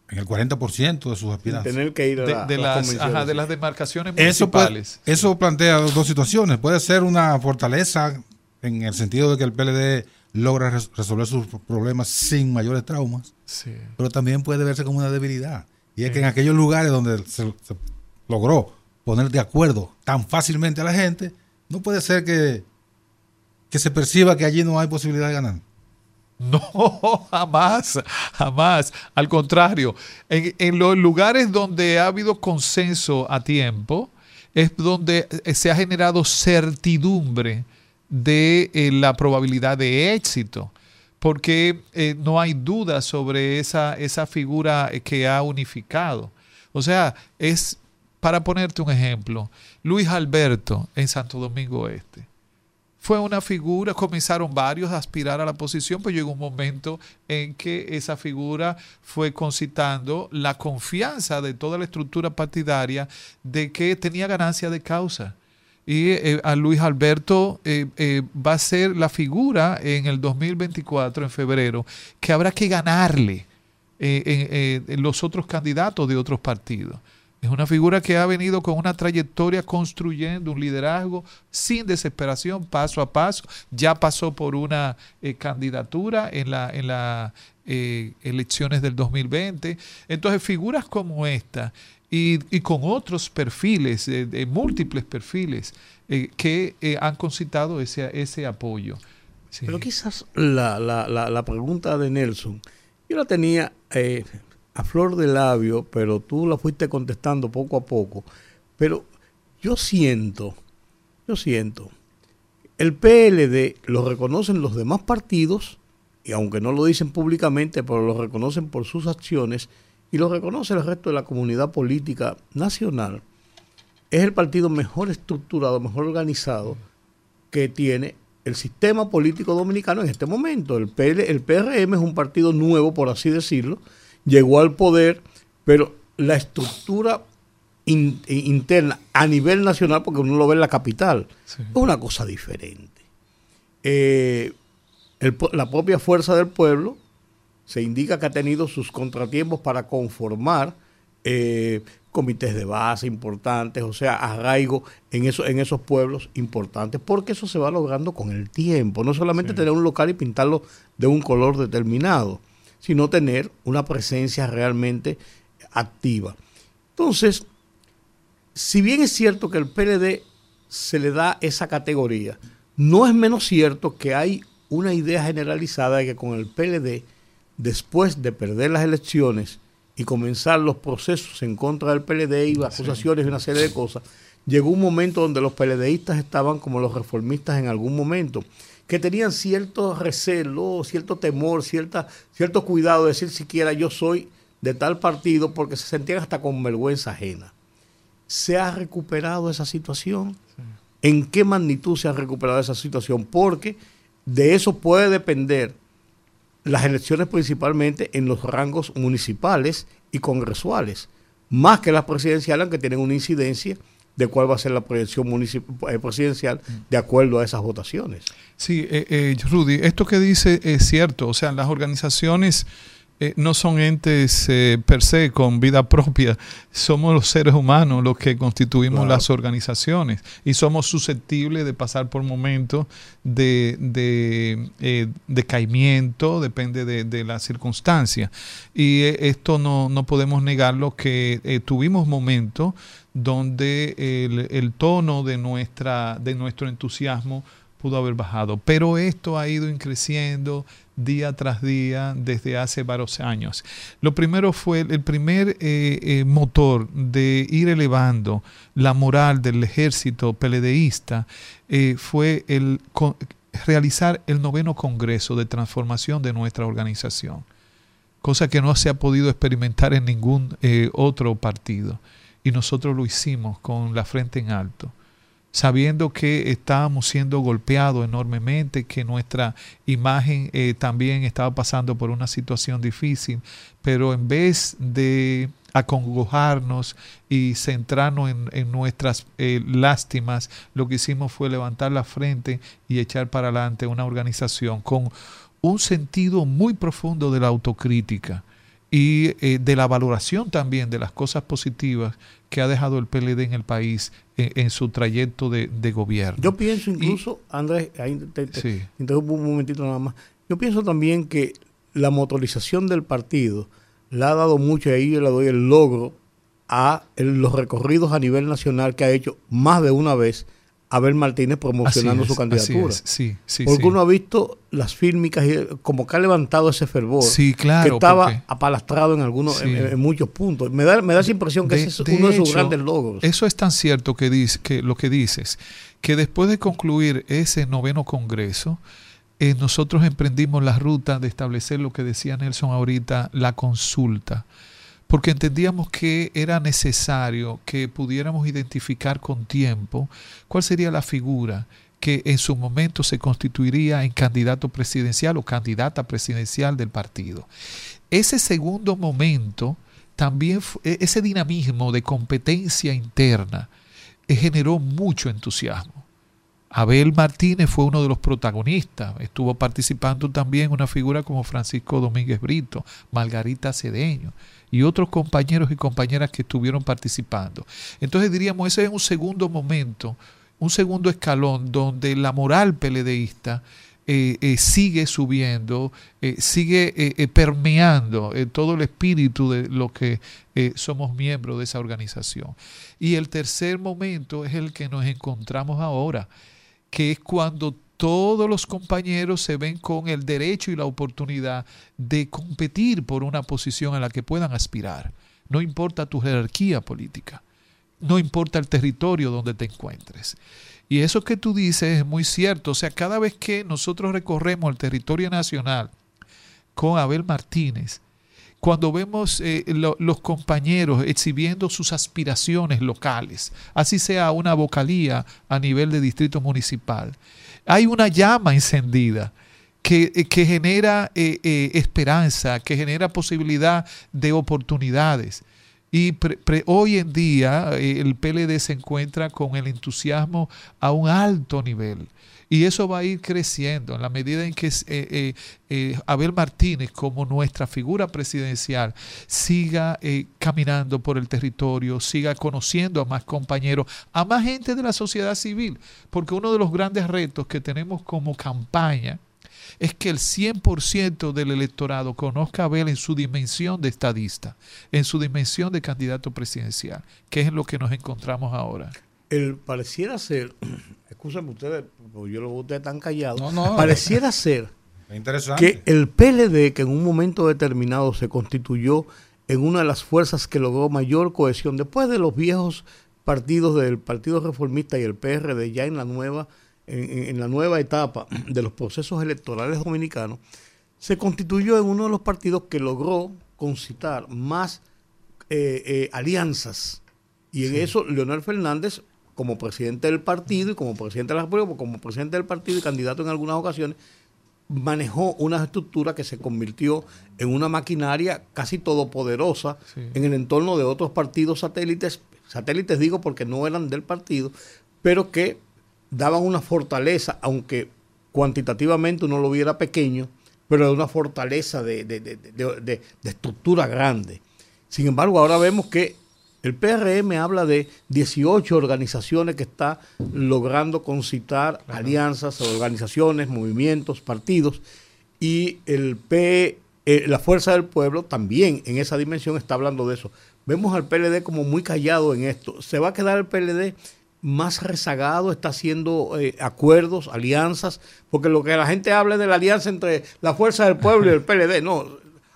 el 40% de sus aspirantes. Tener que ir a de, las, de las demarcaciones municipales. Eso, eso plantea dos situaciones. Puede ser una fortaleza en el sentido de que el PLD logra resolver sus problemas sin mayores traumas, pero también puede verse como una debilidad. Y es que en aquellos lugares donde se, logró poner de acuerdo tan fácilmente a la gente, no puede ser que, que se perciba que allí no hay posibilidad de ganar. No, jamás, jamás. Al contrario, en, los lugares donde ha habido consenso a tiempo, es donde se ha generado certidumbre de eh, la probabilidad de éxito, porque eh, no hay duda sobre esa, esa figura que ha unificado. O sea, es, para ponerte un ejemplo, Luis Alberto en Santo Domingo Este. Fue una figura, comenzaron varios a aspirar a la posición, pero llegó un momento en que esa figura fue concitando la confianza de toda la estructura partidaria de que tenía ganancia de causa y eh, a Luis Alberto eh, eh, va a ser la figura en el 2024, en febrero, que habrá que ganarle en, los otros candidatos de otros partidos. Es una figura que ha venido con una trayectoria construyendo un liderazgo sin desesperación, paso a paso. Ya pasó por una candidatura en las en la, elecciones del 2020. Entonces, figuras como esta y, con otros perfiles, de múltiples perfiles, eh, que eh, han concitado ese, ese apoyo. Pero quizás la, la, la, pregunta de Nelson, yo la tenía eh, a flor de labio, pero tú la fuiste contestando poco a poco. Pero yo siento, yo siento, el PLD lo reconocen los demás partidos, y aunque no lo dicen públicamente, pero lo reconocen por sus acciones, y lo reconoce el resto de la comunidad política nacional es el partido mejor estructurado, mejor organizado que tiene el sistema político dominicano en este momento. El, el PRM es un partido nuevo, por así decirlo, llegó al poder, pero la estructura interna a nivel nacional, porque uno lo ve en la capital, es una cosa diferente. Eh, la propia fuerza del pueblo se indica que ha tenido sus contratiempos para conformar eh, comités de base importantes, o sea, arraigo en, eso, en esos pueblos importantes, porque eso se va logrando con el tiempo, no solamente tener un local y pintarlo de un color determinado, sino tener una presencia realmente activa. Entonces, si bien es cierto que el PLD se le da esa categoría, no es menos cierto que hay una idea generalizada de que con el PLD, después de perder las elecciones, y comenzar los procesos en contra del PLD y las acusaciones y una serie de cosas, llegó un momento donde los PLDistas estaban como los reformistas en algún momento, que tenían cierto recelo, cierto temor, cierta, cierto cuidado de decir siquiera yo soy de tal partido porque se sentían hasta con vergüenza ajena. ¿Se ha recuperado esa situación? ¿En qué magnitud se ha recuperado esa situación? Porque de eso puede depender las elecciones principalmente en los rangos municipales y congresuales, más que las presidenciales, que tienen una incidencia de cuál va a ser la proyección eh, presidencial de acuerdo a esas votaciones. Sí, eh, eh, Rudy, esto que dice es cierto, o sea, las organizaciones eh, no son entes eh, per se con vida propia, somos los seres humanos los que constituimos las organizaciones y somos susceptibles de pasar por momentos de, de eh, decaimiento, depende de, de la circunstancia. Y esto no, no podemos negarlo que tuvimos momentos donde el, el tono de, nuestra, de nuestro entusiasmo pudo haber bajado. Pero esto ha ido creciendo día tras día desde hace varios años. Lo primero fue el primer eh, eh, motor de ir elevando la moral del ejército peledeísta eh, fue el realizar el noveno Congreso de Transformación de nuestra organización, cosa que no se ha podido experimentar en ningún otro partido. Y nosotros lo hicimos con la frente en alto sabiendo que estábamos siendo golpeados enormemente, que nuestra imagen eh, también estaba pasando por una situación difícil, pero en vez de acongojarnos y centrarnos en, nuestras eh, lástimas, lo que hicimos fue levantar la frente y echar para adelante una organización con un sentido muy profundo de la autocrítica y eh, de la valoración también de las cosas positivas que ha dejado el PLD en el país en, su trayecto de, gobierno. Yo pienso incluso, Andrés, ahí te, interrumpo un momentito nada más, yo pienso también que la motorización del partido le ha dado mucho, y ahí yo le doy el logro a los recorridos a nivel nacional que ha hecho más de una vez Abel Martínez promocionando su candidatura. Sí, sí, Porque uno ha visto las fílmicas y como que ha levantado ese fervor. Sí, claro. Que estaba apalastrado en algunos, en, muchos puntos. Me da, me da esa impresión que ese es uno de sus grandes logros. Eso es tan cierto que, dice, que lo que dices, que después de concluir ese noveno congreso, eh, nosotros emprendimos la ruta de establecer lo que decía Nelson ahorita, la consulta porque entendíamos que era necesario que pudiéramos identificar con tiempo cuál sería la figura que en su momento se constituiría en candidato presidencial o candidata presidencial del partido. Ese segundo momento, también e, ese dinamismo de competencia interna, eh, generó mucho entusiasmo. Abel Martínez fue uno de los protagonistas. Estuvo participando también una figura como Francisco Domínguez Brito, Margarita Cedeño y otros compañeros y compañeras que estuvieron participando. Entonces diríamos, ese es un segundo momento, un segundo escalón donde la moral peledeísta sigue subiendo, sigue permeando todo el espíritu de lo que somos miembros de esa organización. Y el tercer momento es el que nos encontramos ahora, que es cuando todos los compañeros se ven con el derecho y la oportunidad de competir por una posición a la que puedan aspirar. No importa tu jerarquía política, no importa el territorio donde te encuentres. Y eso que tú dices es muy cierto. O sea, cada vez que nosotros recorremos el territorio nacional con Abel Martínez, cuando vemos eh, los compañeros exhibiendo sus aspiraciones locales, así sea una vocalía a nivel de distrito municipal, hay una llama encendida que, eh, genera eh, esperanza, que genera posibilidad de oportunidades. Y hoy en día el PLD se encuentra con el entusiasmo a un alto nivel. Y eso va a ir creciendo en la medida en que eh, eh, Abel Martínez, como nuestra figura presidencial, siga eh, caminando por el territorio, siga conociendo a más compañeros, a más gente de la sociedad civil. Porque uno de los grandes retos que tenemos como campaña es que el 100% del electorado conozca a Abel en su dimensión de estadista, en su dimensión de candidato presidencial, que es en lo que nos encontramos ahora. El pareciera ser Escúchame ustedes, porque yo lo veo ustedes tan callados. Pareciera ser que el PLD, que en un momento determinado se constituyó en una de las fuerzas que logró mayor cohesión, después de los viejos partidos del Partido Reformista y el PRD, ya en la nueva, en, la nueva etapa de los procesos electorales dominicanos, se constituyó en uno de los partidos que logró concitar más eh, eh, alianzas. Y en eso Leonel Fernández como presidente del partido y como presidente de la República, como presidente del partido y candidato en algunas ocasiones, manejó una estructura que se convirtió en una maquinaria casi todopoderosa en el entorno de otros partidos satélites, satélites digo porque no eran del partido, pero que daban una fortaleza, aunque cuantitativamente uno lo viera pequeño, pero de una fortaleza de, de estructura grande. Sin embargo, ahora vemos que el PRM habla de 18 organizaciones que está logrando concitar alianzas, organizaciones, movimientos, partidos, y el P, eh, la Fuerza del Pueblo también en esa dimensión está hablando de eso. Vemos al PLD como muy callado en esto. ¿Se va a quedar el PLD más rezagado? ¿Está haciendo eh, acuerdos, alianzas? Porque lo que la gente habla es de la alianza entre la Fuerza del Pueblo y el PLD. No,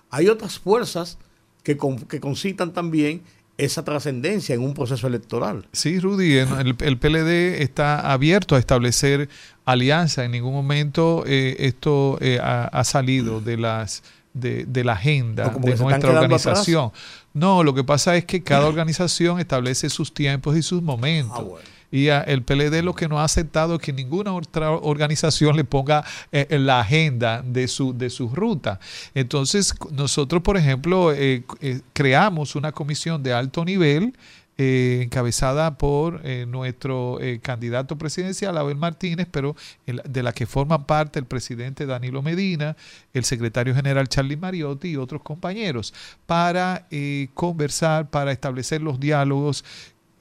hay otras fuerzas que, que concitan también esa trascendencia en un proceso electoral. Sí, Rudy, el, el, PLD está abierto a establecer alianza. En ningún momento eh, esto eh, ha, salido de las de, la agenda de nuestra organización. No, lo que pasa es que cada organización establece sus tiempos y sus momentos. Ah, y el PLD lo que no ha aceptado es que ninguna otra organización le ponga eh, la agenda de su, de su ruta. Entonces, nosotros, por ejemplo, eh, eh, creamos una comisión de alto nivel encabezada por nuestro candidato presidencial, Abel Martínez, pero de la que forman parte el presidente Danilo Medina, el secretario general Charlie Mariotti y otros compañeros, para conversar, para establecer los diálogos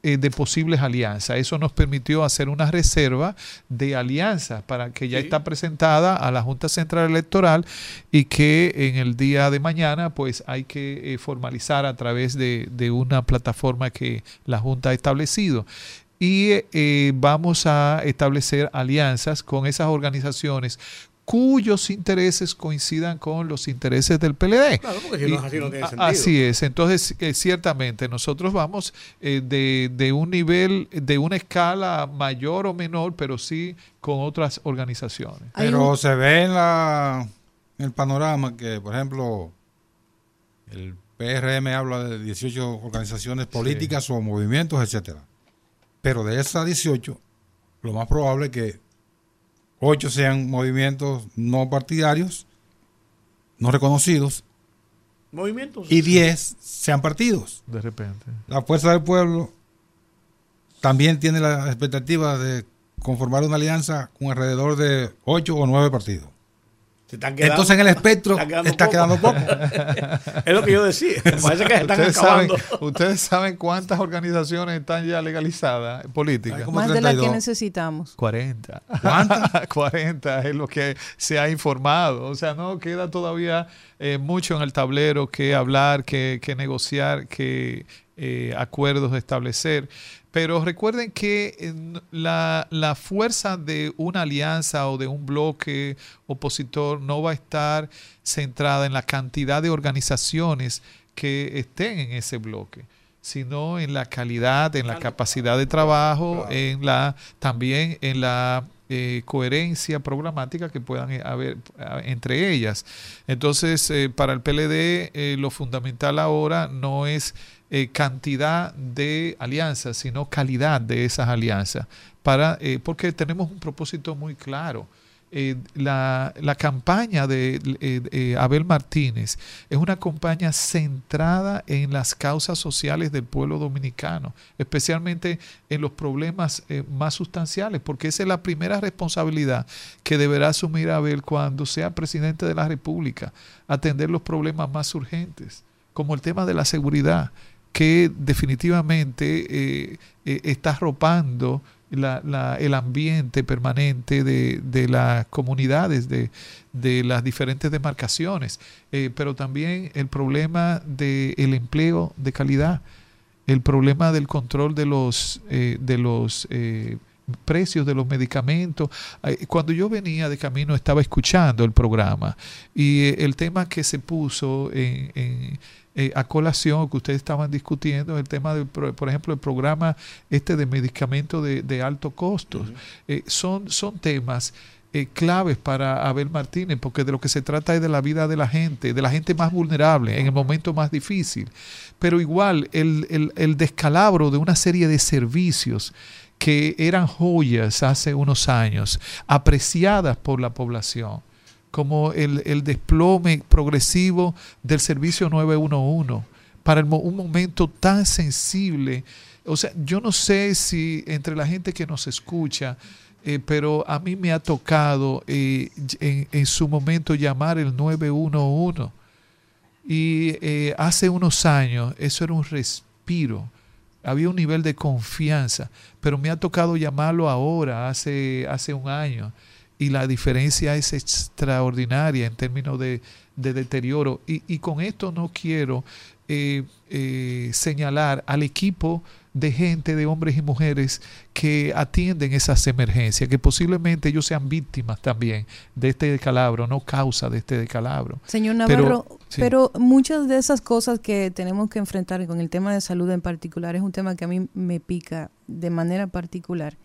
eh, de posibles alianzas. Eso nos permitió hacer una reserva de alianzas para que ya está presentada a la Junta Central Electoral y que en el día de mañana pues hay que eh, formalizar a través de, una plataforma que la Junta ha establecido y eh, vamos a establecer alianzas con esas organizaciones cuyos intereses coincidan con los intereses del PLD. Claro, porque si no, así no tiene sentido. Así es. Entonces, eh, ciertamente, nosotros vamos eh, de, un nivel, de una escala mayor o menor, pero sí con otras organizaciones. Pero se ve en, la, en el panorama que, por ejemplo, el PRM habla de 18 organizaciones políticas o movimientos, etcétera. Pero de esas 18, lo más probable es que ocho sean movimientos no partidarios, no reconocidos. Movimientos. Y diez sean partidos. De repente. La Fuerza del Pueblo también tiene la expectativa de conformar una alianza con alrededor de ocho o nueve partidos. Entonces en el espectro está quedando, poco. es lo que yo decía. Parece que se están ustedes acabando. Saben, ustedes saben cuántas organizaciones están ya legalizadas políticas. Más de las que necesitamos. 40. ¿Cuántas? 40 es lo que se ha informado. O sea, no queda todavía eh, mucho en el tablero que hablar, que, que negociar, que eh, acuerdos establecer. Pero recuerden que la, la, fuerza de una alianza o de un bloque opositor no va a estar centrada en la cantidad de organizaciones que estén en ese bloque sino en la calidad, en la capacidad de trabajo, en la también en la eh, coherencia programática que puedan eh, haber entre ellas. Entonces, eh, para el PLD, eh, lo fundamental ahora no es eh, cantidad de alianzas, sino calidad de esas alianzas, para, eh, porque tenemos un propósito muy claro. Eh, la, la, campaña de Abel Martínez es una campaña centrada en las causas sociales del pueblo dominicano, especialmente en los problemas más sustanciales, porque esa es la primera responsabilidad que deberá asumir Abel cuando sea presidente de la República, atender los problemas más urgentes, como el tema de la seguridad, que definitivamente eh, eh, está arropando la, la, el ambiente permanente de, las comunidades, de, las diferentes demarcaciones, eh, pero también el problema del el empleo de calidad, el problema del control de los, de los precios de los medicamentos. Cuando yo venía de camino estaba escuchando el programa y el tema que se puso en, en eh, a colación que ustedes estaban discutiendo, el tema, de, por ejemplo, el programa este de medicamentos de, de alto costo. Uh -huh. eh, son, son temas eh, claves para Abel Martínez, porque de lo que se trata es de la vida de la gente, de la gente más vulnerable, en el momento más difícil. Pero igual, el, el, el descalabro de una serie de servicios que eran joyas hace unos años, apreciadas por la población como el, el, desplome progresivo del servicio 911 para el, un momento tan sensible. O sea, yo no sé si entre la gente que nos escucha, eh, pero a mí me ha tocado eh, en, en, su momento llamar el 911. Y eh, hace unos años eso era un respiro. Había un nivel de confianza, pero me ha tocado llamarlo ahora, hace, hace un año y la diferencia es extraordinaria en términos de, de deterioro. Y, y, con esto no quiero eh, eh, señalar al equipo de gente, de hombres y mujeres que atienden esas emergencias, que posiblemente ellos sean víctimas también de este decalabro, no causa de este decalabro. Señor Navarro, pero, sí. pero muchas de esas cosas que tenemos que enfrentar con el tema de salud en particular es un tema que a mí me pica de manera particular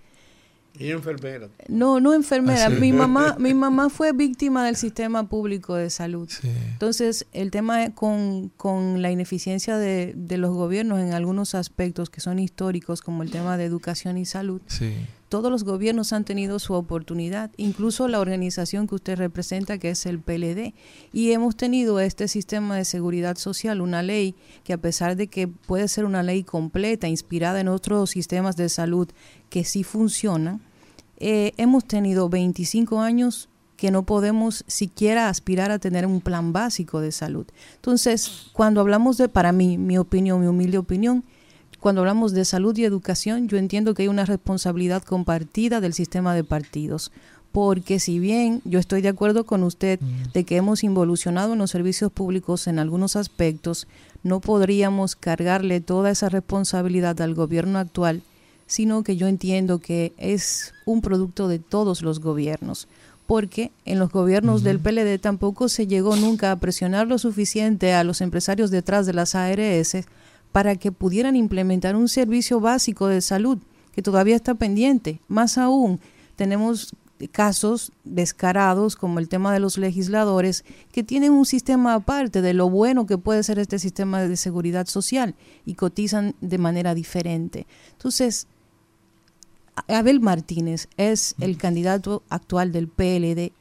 y enfermera. No, no enfermera. Ah. Mi mamá, mi mamá fue víctima del sistema público de salud. Sí. Entonces, el tema con, con la ineficiencia de, de, los gobiernos en algunos aspectos que son históricos, como el tema de educación y salud, sí. Todos los gobiernos han tenido su oportunidad, incluso la organización que usted representa, que es el PLD. Y hemos tenido este sistema de seguridad social, una ley que a pesar de que puede ser una ley completa, inspirada en otros sistemas de salud que sí funcionan, eh, hemos tenido 25 años que no podemos siquiera aspirar a tener un plan básico de salud. Entonces, cuando hablamos de, para mí, mi opinión, mi humilde opinión, cuando hablamos de salud y educación, yo entiendo que hay una responsabilidad compartida del sistema de partidos. Porque si bien yo estoy de acuerdo con usted de que hemos involucionado en los servicios públicos en algunos aspectos, no podríamos cargarle toda esa responsabilidad al gobierno actual sino que yo entiendo que es un producto de todos los gobiernos, porque en los gobiernos uh -huh. del PLD tampoco se llegó nunca a presionar lo suficiente a los empresarios detrás de las ARS para que pudieran implementar un servicio básico de salud que todavía está pendiente. Más aún, tenemos casos descarados como el tema de los legisladores que tienen un sistema aparte de lo bueno que puede ser este sistema de seguridad social y cotizan de manera diferente. Entonces, Abel Martínez es el candidato actual del PLD.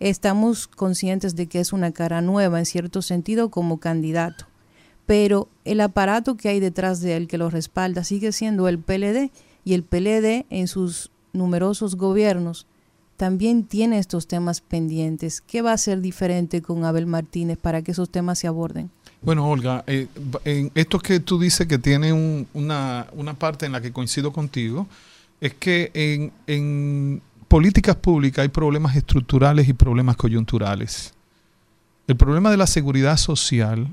Estamos conscientes de que es una cara nueva en cierto sentido como candidato, pero el aparato que hay detrás de él que lo respalda sigue siendo el PLD y el PLD en sus numerosos gobiernos también tiene estos temas pendientes. ¿Qué va a ser diferente con Abel Martínez para que esos temas se aborden? Bueno, Olga, eh, en esto que tú dices que tiene una, una, parte en la que coincido contigo, es que en, en políticas públicas hay problemas estructurales y problemas coyunturales. El problema de la seguridad social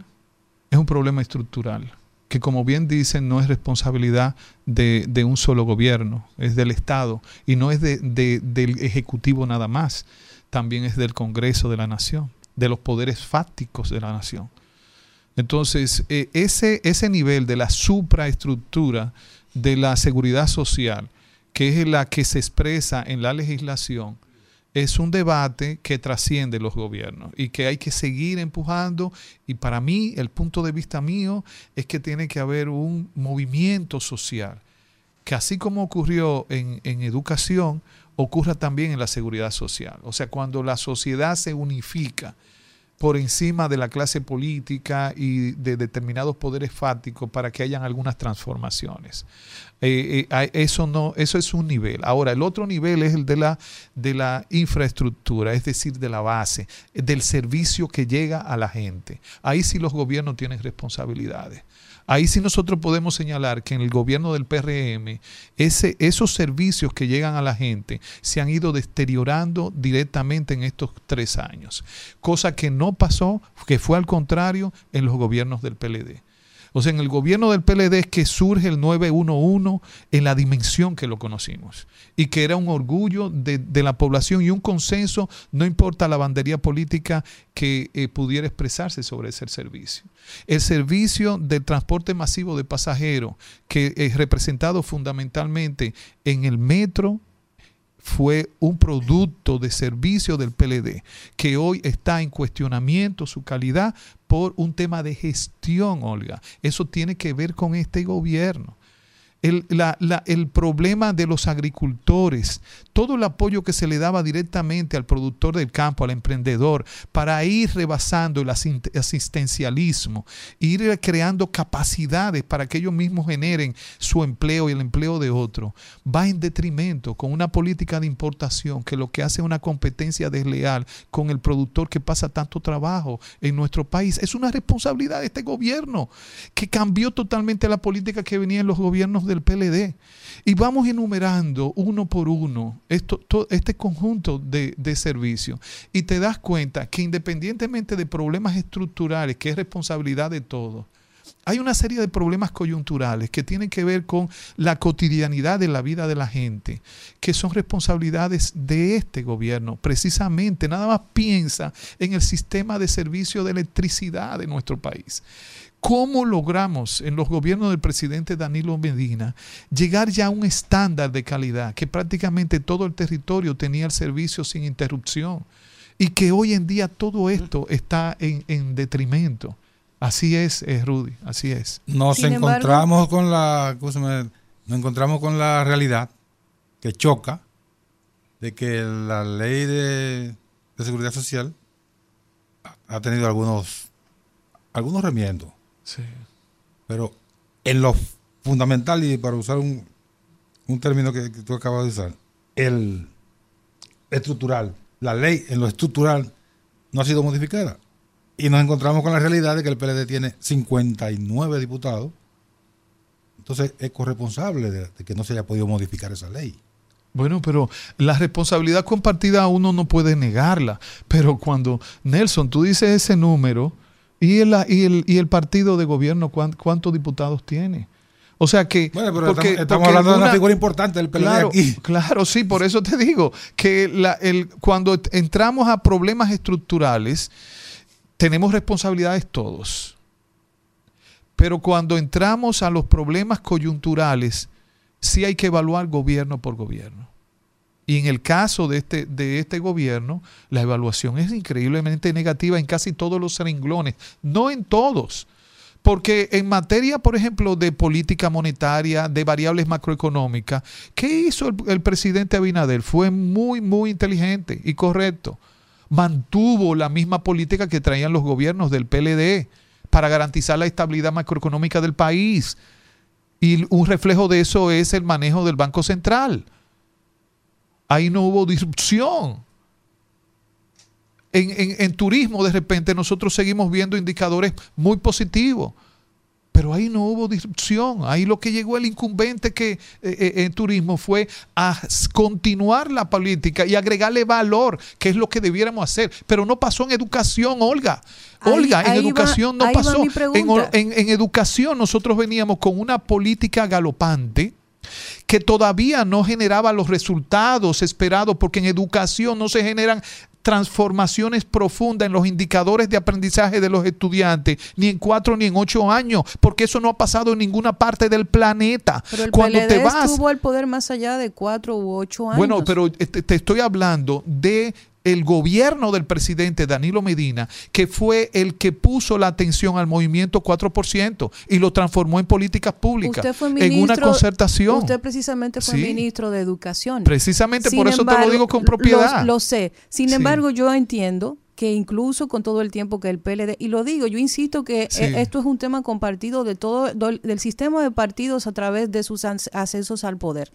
es un problema estructural, que como bien dicen no es responsabilidad de, un solo gobierno, es del Estado y no es de, del Ejecutivo nada más, también es del Congreso de la Nación, de los poderes fácticos de la Nación. Entonces, eh, ese, ese nivel de la supraestructura de la seguridad social, que es la que se expresa en la legislación, es un debate que trasciende los gobiernos y que hay que seguir empujando. Y para mí, el punto de vista mío es que tiene que haber un movimiento social, que así como ocurrió en, en educación, ocurra también en la seguridad social. O sea, cuando la sociedad se unifica, por encima de la clase política y de determinados poderes fácticos para que hayan algunas transformaciones. Eh, eh, eso no, eso es un nivel. Ahora, el otro nivel es el de la, de la infraestructura, es decir, de la base, del servicio que llega a la gente. Ahí sí los gobiernos tienen responsabilidades. Ahí sí nosotros podemos señalar que en el gobierno del PRM ese, esos servicios que llegan a la gente se han ido deteriorando directamente en estos tres años, cosa que no pasó, que fue al contrario en los gobiernos del PLD. O sea, en el gobierno del PLD es que surge el 911 en la dimensión que lo conocimos y que era un orgullo de, la población y un consenso, no importa la bandería política que eh, pudiera expresarse sobre ese servicio. El servicio del transporte masivo de pasajeros, que es representado fundamentalmente en el metro, fue un producto de servicio del PLD, que hoy está en cuestionamiento su calidad por un tema de gestión, Olga. Eso tiene que ver con este gobierno el, el, problema de los agricultores, todo el apoyo que se le daba directamente al productor del campo, al emprendedor, para ir rebasando el asistencialismo, ir creando capacidades para que ellos mismos generen su empleo y el empleo de otro, va en detrimento con una política de importación que lo que hace es una competencia desleal con el productor que pasa tanto trabajo en nuestro país. Es una responsabilidad de este gobierno que cambió totalmente la política que venía en los gobiernos de del PLD. Y vamos enumerando uno por uno esto, este conjunto de, de servicios. Y te das cuenta que independientemente de problemas estructurales, que es responsabilidad de todos, hay una serie de problemas coyunturales que tienen que ver con la cotidianidad de la vida de la gente, que son responsabilidades de este gobierno. Precisamente, nada más piensa en el sistema de servicio de electricidad de nuestro país. ¿Cómo logramos en los gobiernos del presidente Danilo Medina llegar ya a un estándar de calidad que prácticamente todo el territorio tenía el servicio sin interrupción? Y que hoy en día todo esto está en, detrimento. Así es, eh, Rudy, así es. Nos encontramos con la, nos encontramos con la realidad que choca de que la ley de, de seguridad social ha tenido algunos algunos remiendos pero en lo fundamental, y para usar un, un término que, tú acabas de usar, el estructural, la ley en lo estructural no ha sido modificada. Y nos encontramos con la realidad de que el PLD tiene 59 diputados. Entonces es corresponsable de, de que no se haya podido modificar esa ley. Bueno, pero la responsabilidad compartida uno no puede negarla. Pero cuando, Nelson, tú dices ese número, ¿Y el, y el, y el partido de gobierno cuántos diputados tiene? O sea que. Bueno, pero estamos, hablando de una figura importante del PLD claro, Claro, sí, por eso te digo que la, el, cuando entramos a problemas estructurales, tenemos responsabilidades todos. Pero cuando entramos a los problemas coyunturales, sí hay que evaluar gobierno por gobierno. Y en el caso de este, de este gobierno, la evaluación es increíblemente negativa en casi todos los renglones, no en todos. Porque en materia, por ejemplo, de política monetaria, de variables macroeconómicas, ¿qué hizo el, el presidente Abinader? Fue muy, muy inteligente y correcto. Mantuvo la misma política que traían los gobiernos del PLD para garantizar la estabilidad macroeconómica del país. Y un reflejo de eso es el manejo del Banco Central ahí no hubo disrupción. En, turismo, de repente, nosotros seguimos viendo indicadores muy positivos. Pero ahí no hubo disrupción. Ahí lo que llegó el incumbente que eh, eh, en turismo fue a continuar la política y agregarle valor, que es lo que debiéramos hacer. Pero no pasó en educación, Olga. Olga, en educación no pasó. En, en educación nosotros veníamos con una política galopante que todavía no generaba los resultados esperados, porque en educación no se generan transformaciones profundas en los indicadores de aprendizaje de los estudiantes, ni en cuatro ni en ocho años, porque eso no ha pasado en ninguna parte del planeta. Pero el Cuando PLD te vas, estuvo al poder más allá de cuatro u ocho años. Bueno, pero te estoy hablando de el gobierno del presidente Danilo Medina, que fue el que puso la atención al movimiento 4% y lo transformó en políticas públicas, en una concertación. Usted precisamente fue ministro de Educación. Precisamente por eso te lo digo con propiedad. Lo, sé. Sin embargo, yo entiendo que incluso con todo el tiempo que el PLD, y lo digo, yo insisto que eh, esto es un tema compartido de todo, del sistema de partidos a través de sus accesos al poder.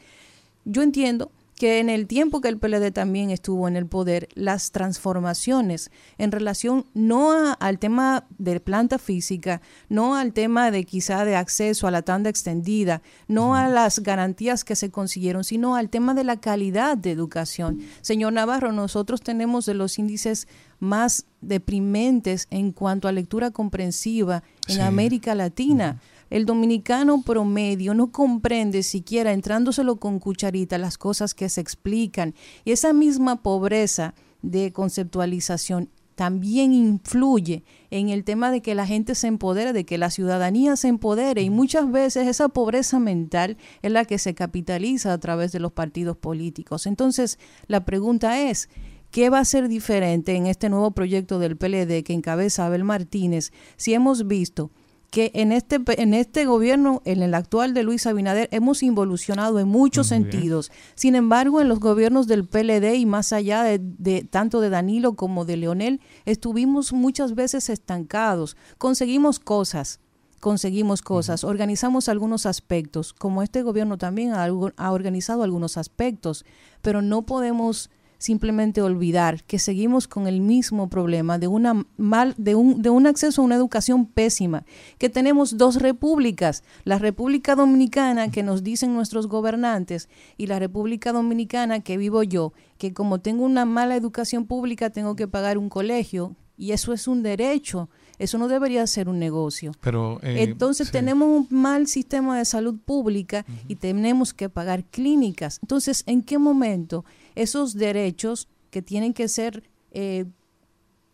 Yo entiendo que en el tiempo que el PLD también estuvo en el poder, las transformaciones en relación no al tema de planta física, no al tema de quizá de acceso a la tanda extendida, no a las garantías que se consiguieron, sino al tema de la calidad de educación. Señor Navarro, nosotros tenemos de los índices más deprimentes en cuanto a lectura comprensiva en América Latina. El dominicano promedio no comprende siquiera entrándoselo con cucharita las cosas que se explican. Y esa misma pobreza de conceptualización también influye en el tema de que la gente se empodere, de que la ciudadanía se empodere y muchas veces esa pobreza mental es la que se capitaliza a través de los partidos políticos. Entonces, la pregunta es, ¿qué va a ser diferente en este nuevo proyecto del PLD que encabeza Abel Martínez si hemos visto que en este, en este gobierno, en el actual de Luis Abinader, hemos involucionado en muchos sentidos. Sin embargo, en los gobiernos del PLD y más allá de, tanto de Danilo como de Leonel, estuvimos muchas veces estancados. Conseguimos cosas, conseguimos cosas, organizamos algunos aspectos, como este gobierno también ha organizado algunos aspectos, pero no podemos simplemente olvidar que seguimos con el mismo problema de una mal de un de un acceso a una educación pésima, que tenemos dos repúblicas, la República Dominicana que nos dicen nuestros gobernantes y la República Dominicana que vivo yo, que como tengo una mala educación pública tengo que pagar un colegio y eso es un derecho. Eso no debería ser un negocio. Pero, eh, Entonces tenemos un mal sistema de salud pública y tenemos que pagar clínicas. Entonces, ¿en qué momento esos derechos que tienen que ser eh,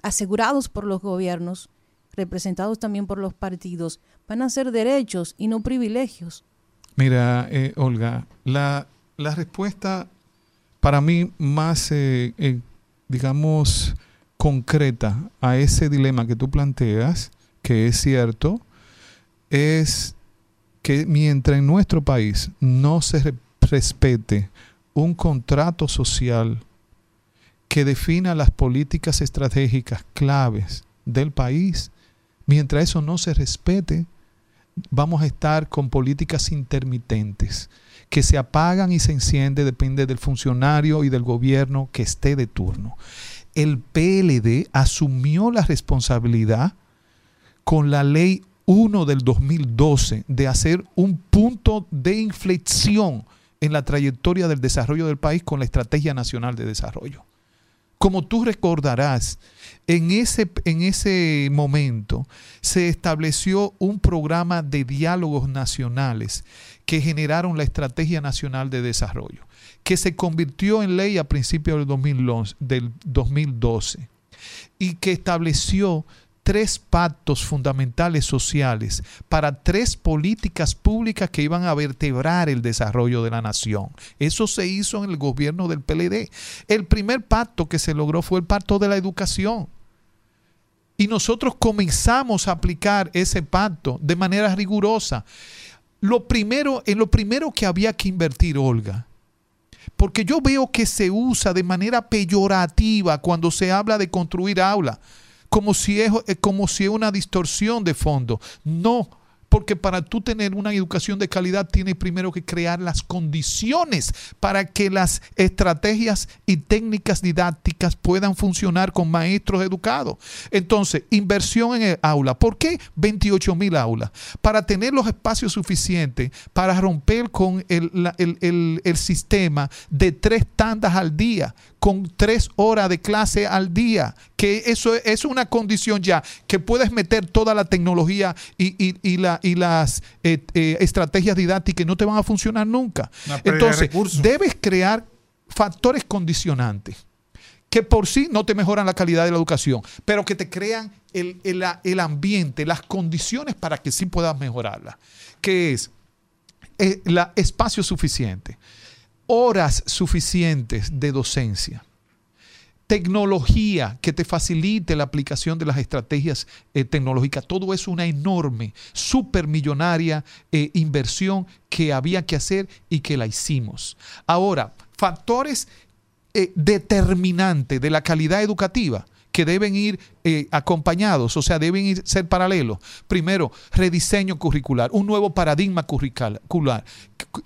asegurados por los gobiernos, representados también por los partidos, van a ser derechos y no privilegios. Mira, eh, Olga, la, respuesta para mí más, eh, digamos, concreta a ese dilema que tú planteas, que es cierto, es que mientras en nuestro país no se respete un contrato social que defina las políticas estratégicas claves del país, mientras eso no se respete, vamos a estar con políticas intermitentes que se apagan y se encienden, depende del funcionario y del gobierno que esté de turno. El PLD asumió la responsabilidad con la ley 1 del 2012 de hacer un punto de inflexión en la trayectoria del desarrollo del país con la Estrategia Nacional de Desarrollo. Como tú recordarás, en ese, en ese momento se estableció un programa de diálogos nacionales que generaron la Estrategia Nacional de Desarrollo, que se convirtió en ley a principios del, del 2012 y que estableció tres pactos fundamentales sociales para tres políticas públicas que iban a vertebrar el desarrollo de la nación. Eso se hizo en el gobierno del PLD. El primer pacto que se logró fue el pacto de la educación. Y nosotros comenzamos a aplicar ese pacto de manera rigurosa. Lo primero, en lo primero que había que invertir, Olga, porque yo veo que se usa de manera peyorativa cuando se habla de construir aulas como si es eh, como si una distorsión de fondo. No, porque para tú tener una educación de calidad tienes primero que crear las condiciones para que las estrategias y técnicas didácticas puedan funcionar con maestros educados. Entonces, inversión en el aula. ¿Por qué 28 mil aulas? Para tener los espacios suficientes para romper con el, el sistema de tres tandas al día con tres horas de clase al día, que eso es una condición ya, que puedes meter toda la tecnología y, la, y las eh, eh, estrategias didácticas no te van a funcionar nunca. Entonces, debes crear factores condicionantes que por sí no te mejoran la calidad de la educación, pero que te crean el, el ambiente, las condiciones para que sí puedas mejorarla, que es el eh, espacio suficiente horas suficientes de docencia, tecnología que te facilite la aplicación de las estrategias eh, tecnológicas. Todo es una enorme, supermillonaria eh, inversión que había que hacer y que la hicimos. Ahora, factores eh, determinantes de la calidad educativa que deben ir eh, acompañados, o sea, deben ir, ser paralelos. Primero, rediseño curricular, un nuevo paradigma curricular,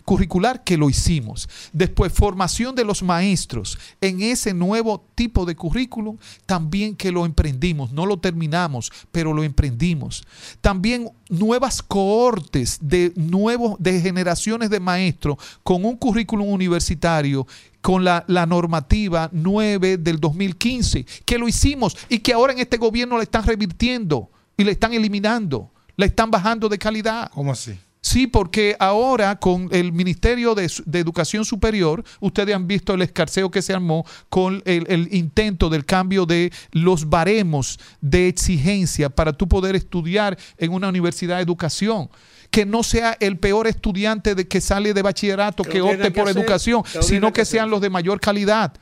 curricular que lo hicimos. Después, formación de los maestros en ese nuevo tipo de currículum, también que lo emprendimos, no lo terminamos, pero lo emprendimos. También nuevas cohortes de nuevos de generaciones de maestros con un currículum universitario con la, normativa 9 del 2015, que lo hicimos y que ahora en este gobierno la están revirtiendo y la están eliminando, la están bajando de calidad. ¿Cómo así? Sí, porque ahora con el Ministerio de, Educación Superior, ustedes han visto el escarceo que se armó con el, el, intento del cambio de los baremos de exigencia para tú poder estudiar en una universidad de educación que no sea el peor estudiante de que sale de bachillerato que, opte por educación, sino que, sean los de mayor calidad.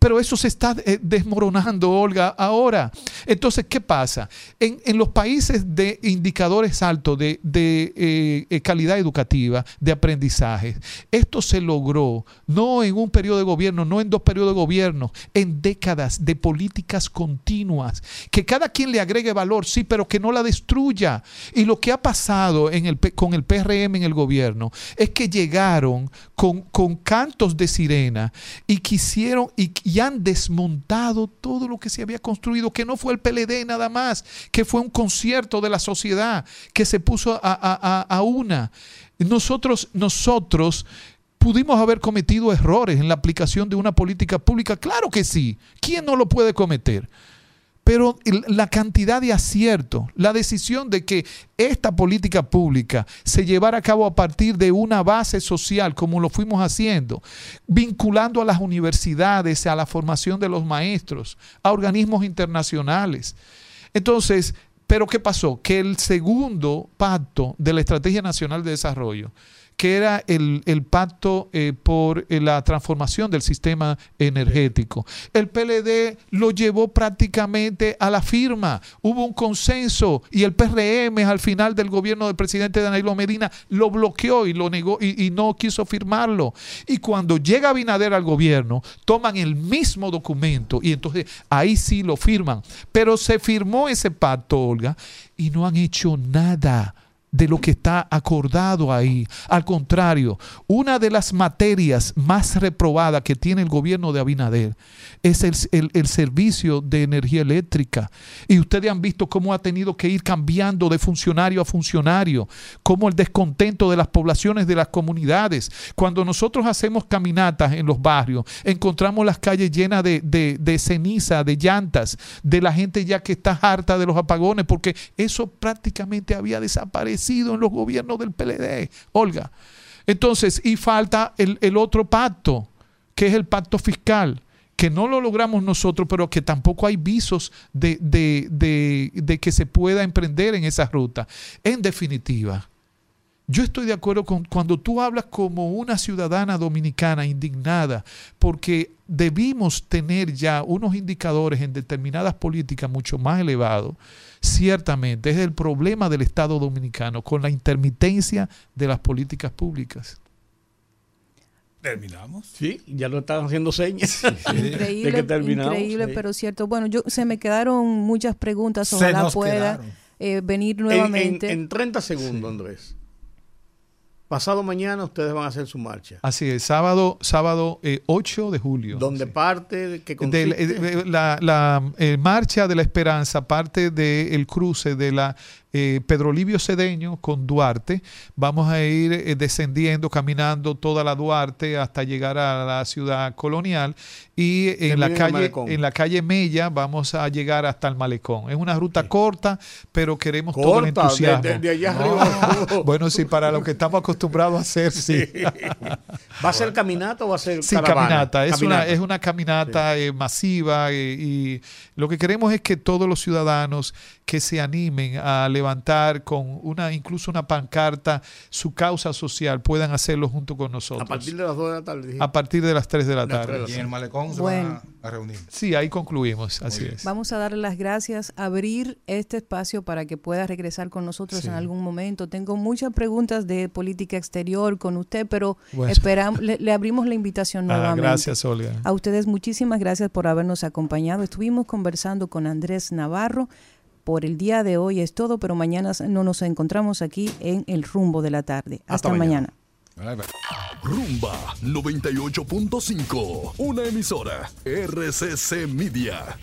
Pero eso se está eh, desmoronando, Olga, ahora. Entonces, ¿qué pasa? En, los países de indicadores altos de, eh, eh, calidad educativa, de aprendizaje, esto se logró no en un periodo de gobierno, no en dos periodos de gobierno, en décadas de políticas continuas, que cada quien le agregue valor, sí, pero que no la destruya. Y lo que ha pasado en el, con el PRM en el gobierno es que llegaron con, con cantos de sirena y quisieron... y han desmontado todo lo que se había construido, que no fue el PLD nada más, que fue un concierto de la sociedad que se puso a, una. Nosotros, nosotros pudimos haber cometido errores en la aplicación de una política pública, claro que sí. ¿Quién no lo puede cometer? Pero la cantidad de acierto, la decisión de que esta política pública se llevara a cabo a partir de una base social, como lo fuimos haciendo, vinculando a las universidades, a la formación de los maestros, a organismos internacionales. Entonces, pero ¿qué pasó? Que el segundo pacto de la Estrategia Nacional de Desarrollo, que era el, pacto eh, por eh, la transformación del sistema energético. El PLD lo llevó prácticamente a la firma, hubo un consenso y el PRM al final del gobierno del presidente Danilo Medina lo bloqueó y lo negó y, y no quiso firmarlo. Y cuando llega Binader al gobierno, toman el mismo documento y entonces ahí sí lo firman. Pero se firmó ese pacto, Olga, y no han hecho nada de lo que está acordado ahí. Al contrario, una de las materias más reprobadas que tiene el gobierno de Abinader es el, servicio de energía eléctrica. Y ustedes han visto cómo ha tenido que ir cambiando de funcionario a funcionario, cómo el descontento de las poblaciones de las comunidades. Cuando nosotros hacemos caminatas en los barrios, encontramos las calles llenas de, de ceniza, de llantas, de la gente ya que está harta de los apagones, porque eso prácticamente había desaparecido en los gobiernos del PLD, Olga. Entonces, y falta el, otro pacto, que es el pacto fiscal que no lo logramos nosotros, pero que tampoco hay visos de, de, que se pueda emprender en esa ruta. En definitiva, yo estoy de acuerdo con cuando tú hablas como una ciudadana dominicana indignada, porque debimos tener ya unos indicadores en determinadas políticas mucho más elevados. Ciertamente es el problema del Estado dominicano con la intermitencia de las políticas públicas. Terminamos. Sí, ya lo están haciendo señas. Increíble, increíble pero cierto. Bueno, yo se me quedaron muchas preguntas, ojalá pueda eh, venir En- nuevamente. En, en 30 segundos, Andrés. Pasado mañana ustedes van a hacer su marcha. Así es, sábado, sábado eh, 8 de julio. Donde parte, que consiste... eh, la la, eh, marcha de la esperanza parte del cruce de la eh, Pedro Livio Cedeño con Duarte. Vamos a ir eh, descendiendo, caminando toda la Duarte hasta llegar a la ciudad colonial y en la calle en la calle Mella vamos a llegar hasta el malecón. Es una ruta corta, pero queremos todo el Corta, de- entusiasmo. de- de allá No. arriba. bueno, sí, para lo que estamos acostumbrados a hacer, sí. ¿Va a ser caminata o va a ser Sí, caravana? caminata. Es, Caminata. Una, es una caminata eh, masiva y lo que queremos es que todos los ciudadanos que se animen a levantar con una incluso una pancarta su causa social puedan hacerlo junto con nosotros. A partir de las 2 de la tarde. A partir de las 3 de la tarde. Y en el malecón se Bueno. van a, a reunir. Sí, ahí concluimos. Así es. Vamos a darle las gracias, abrir este espacio para que pueda regresar con nosotros Sí. en algún momento. Tengo muchas preguntas de política exterior con usted, pero Bueno. esperamos, le, le abrimos la invitación Ah, nuevamente. gracias, Olga. A ustedes muchísimas gracias por habernos acompañado. Estuvimos conversando con Andrés Navarro. Por el día de hoy es todo, pero mañana no nos encontramos aquí en el rumbo de la tarde. Hasta, mañana. Rumba 98.5, una emisora RCC Media.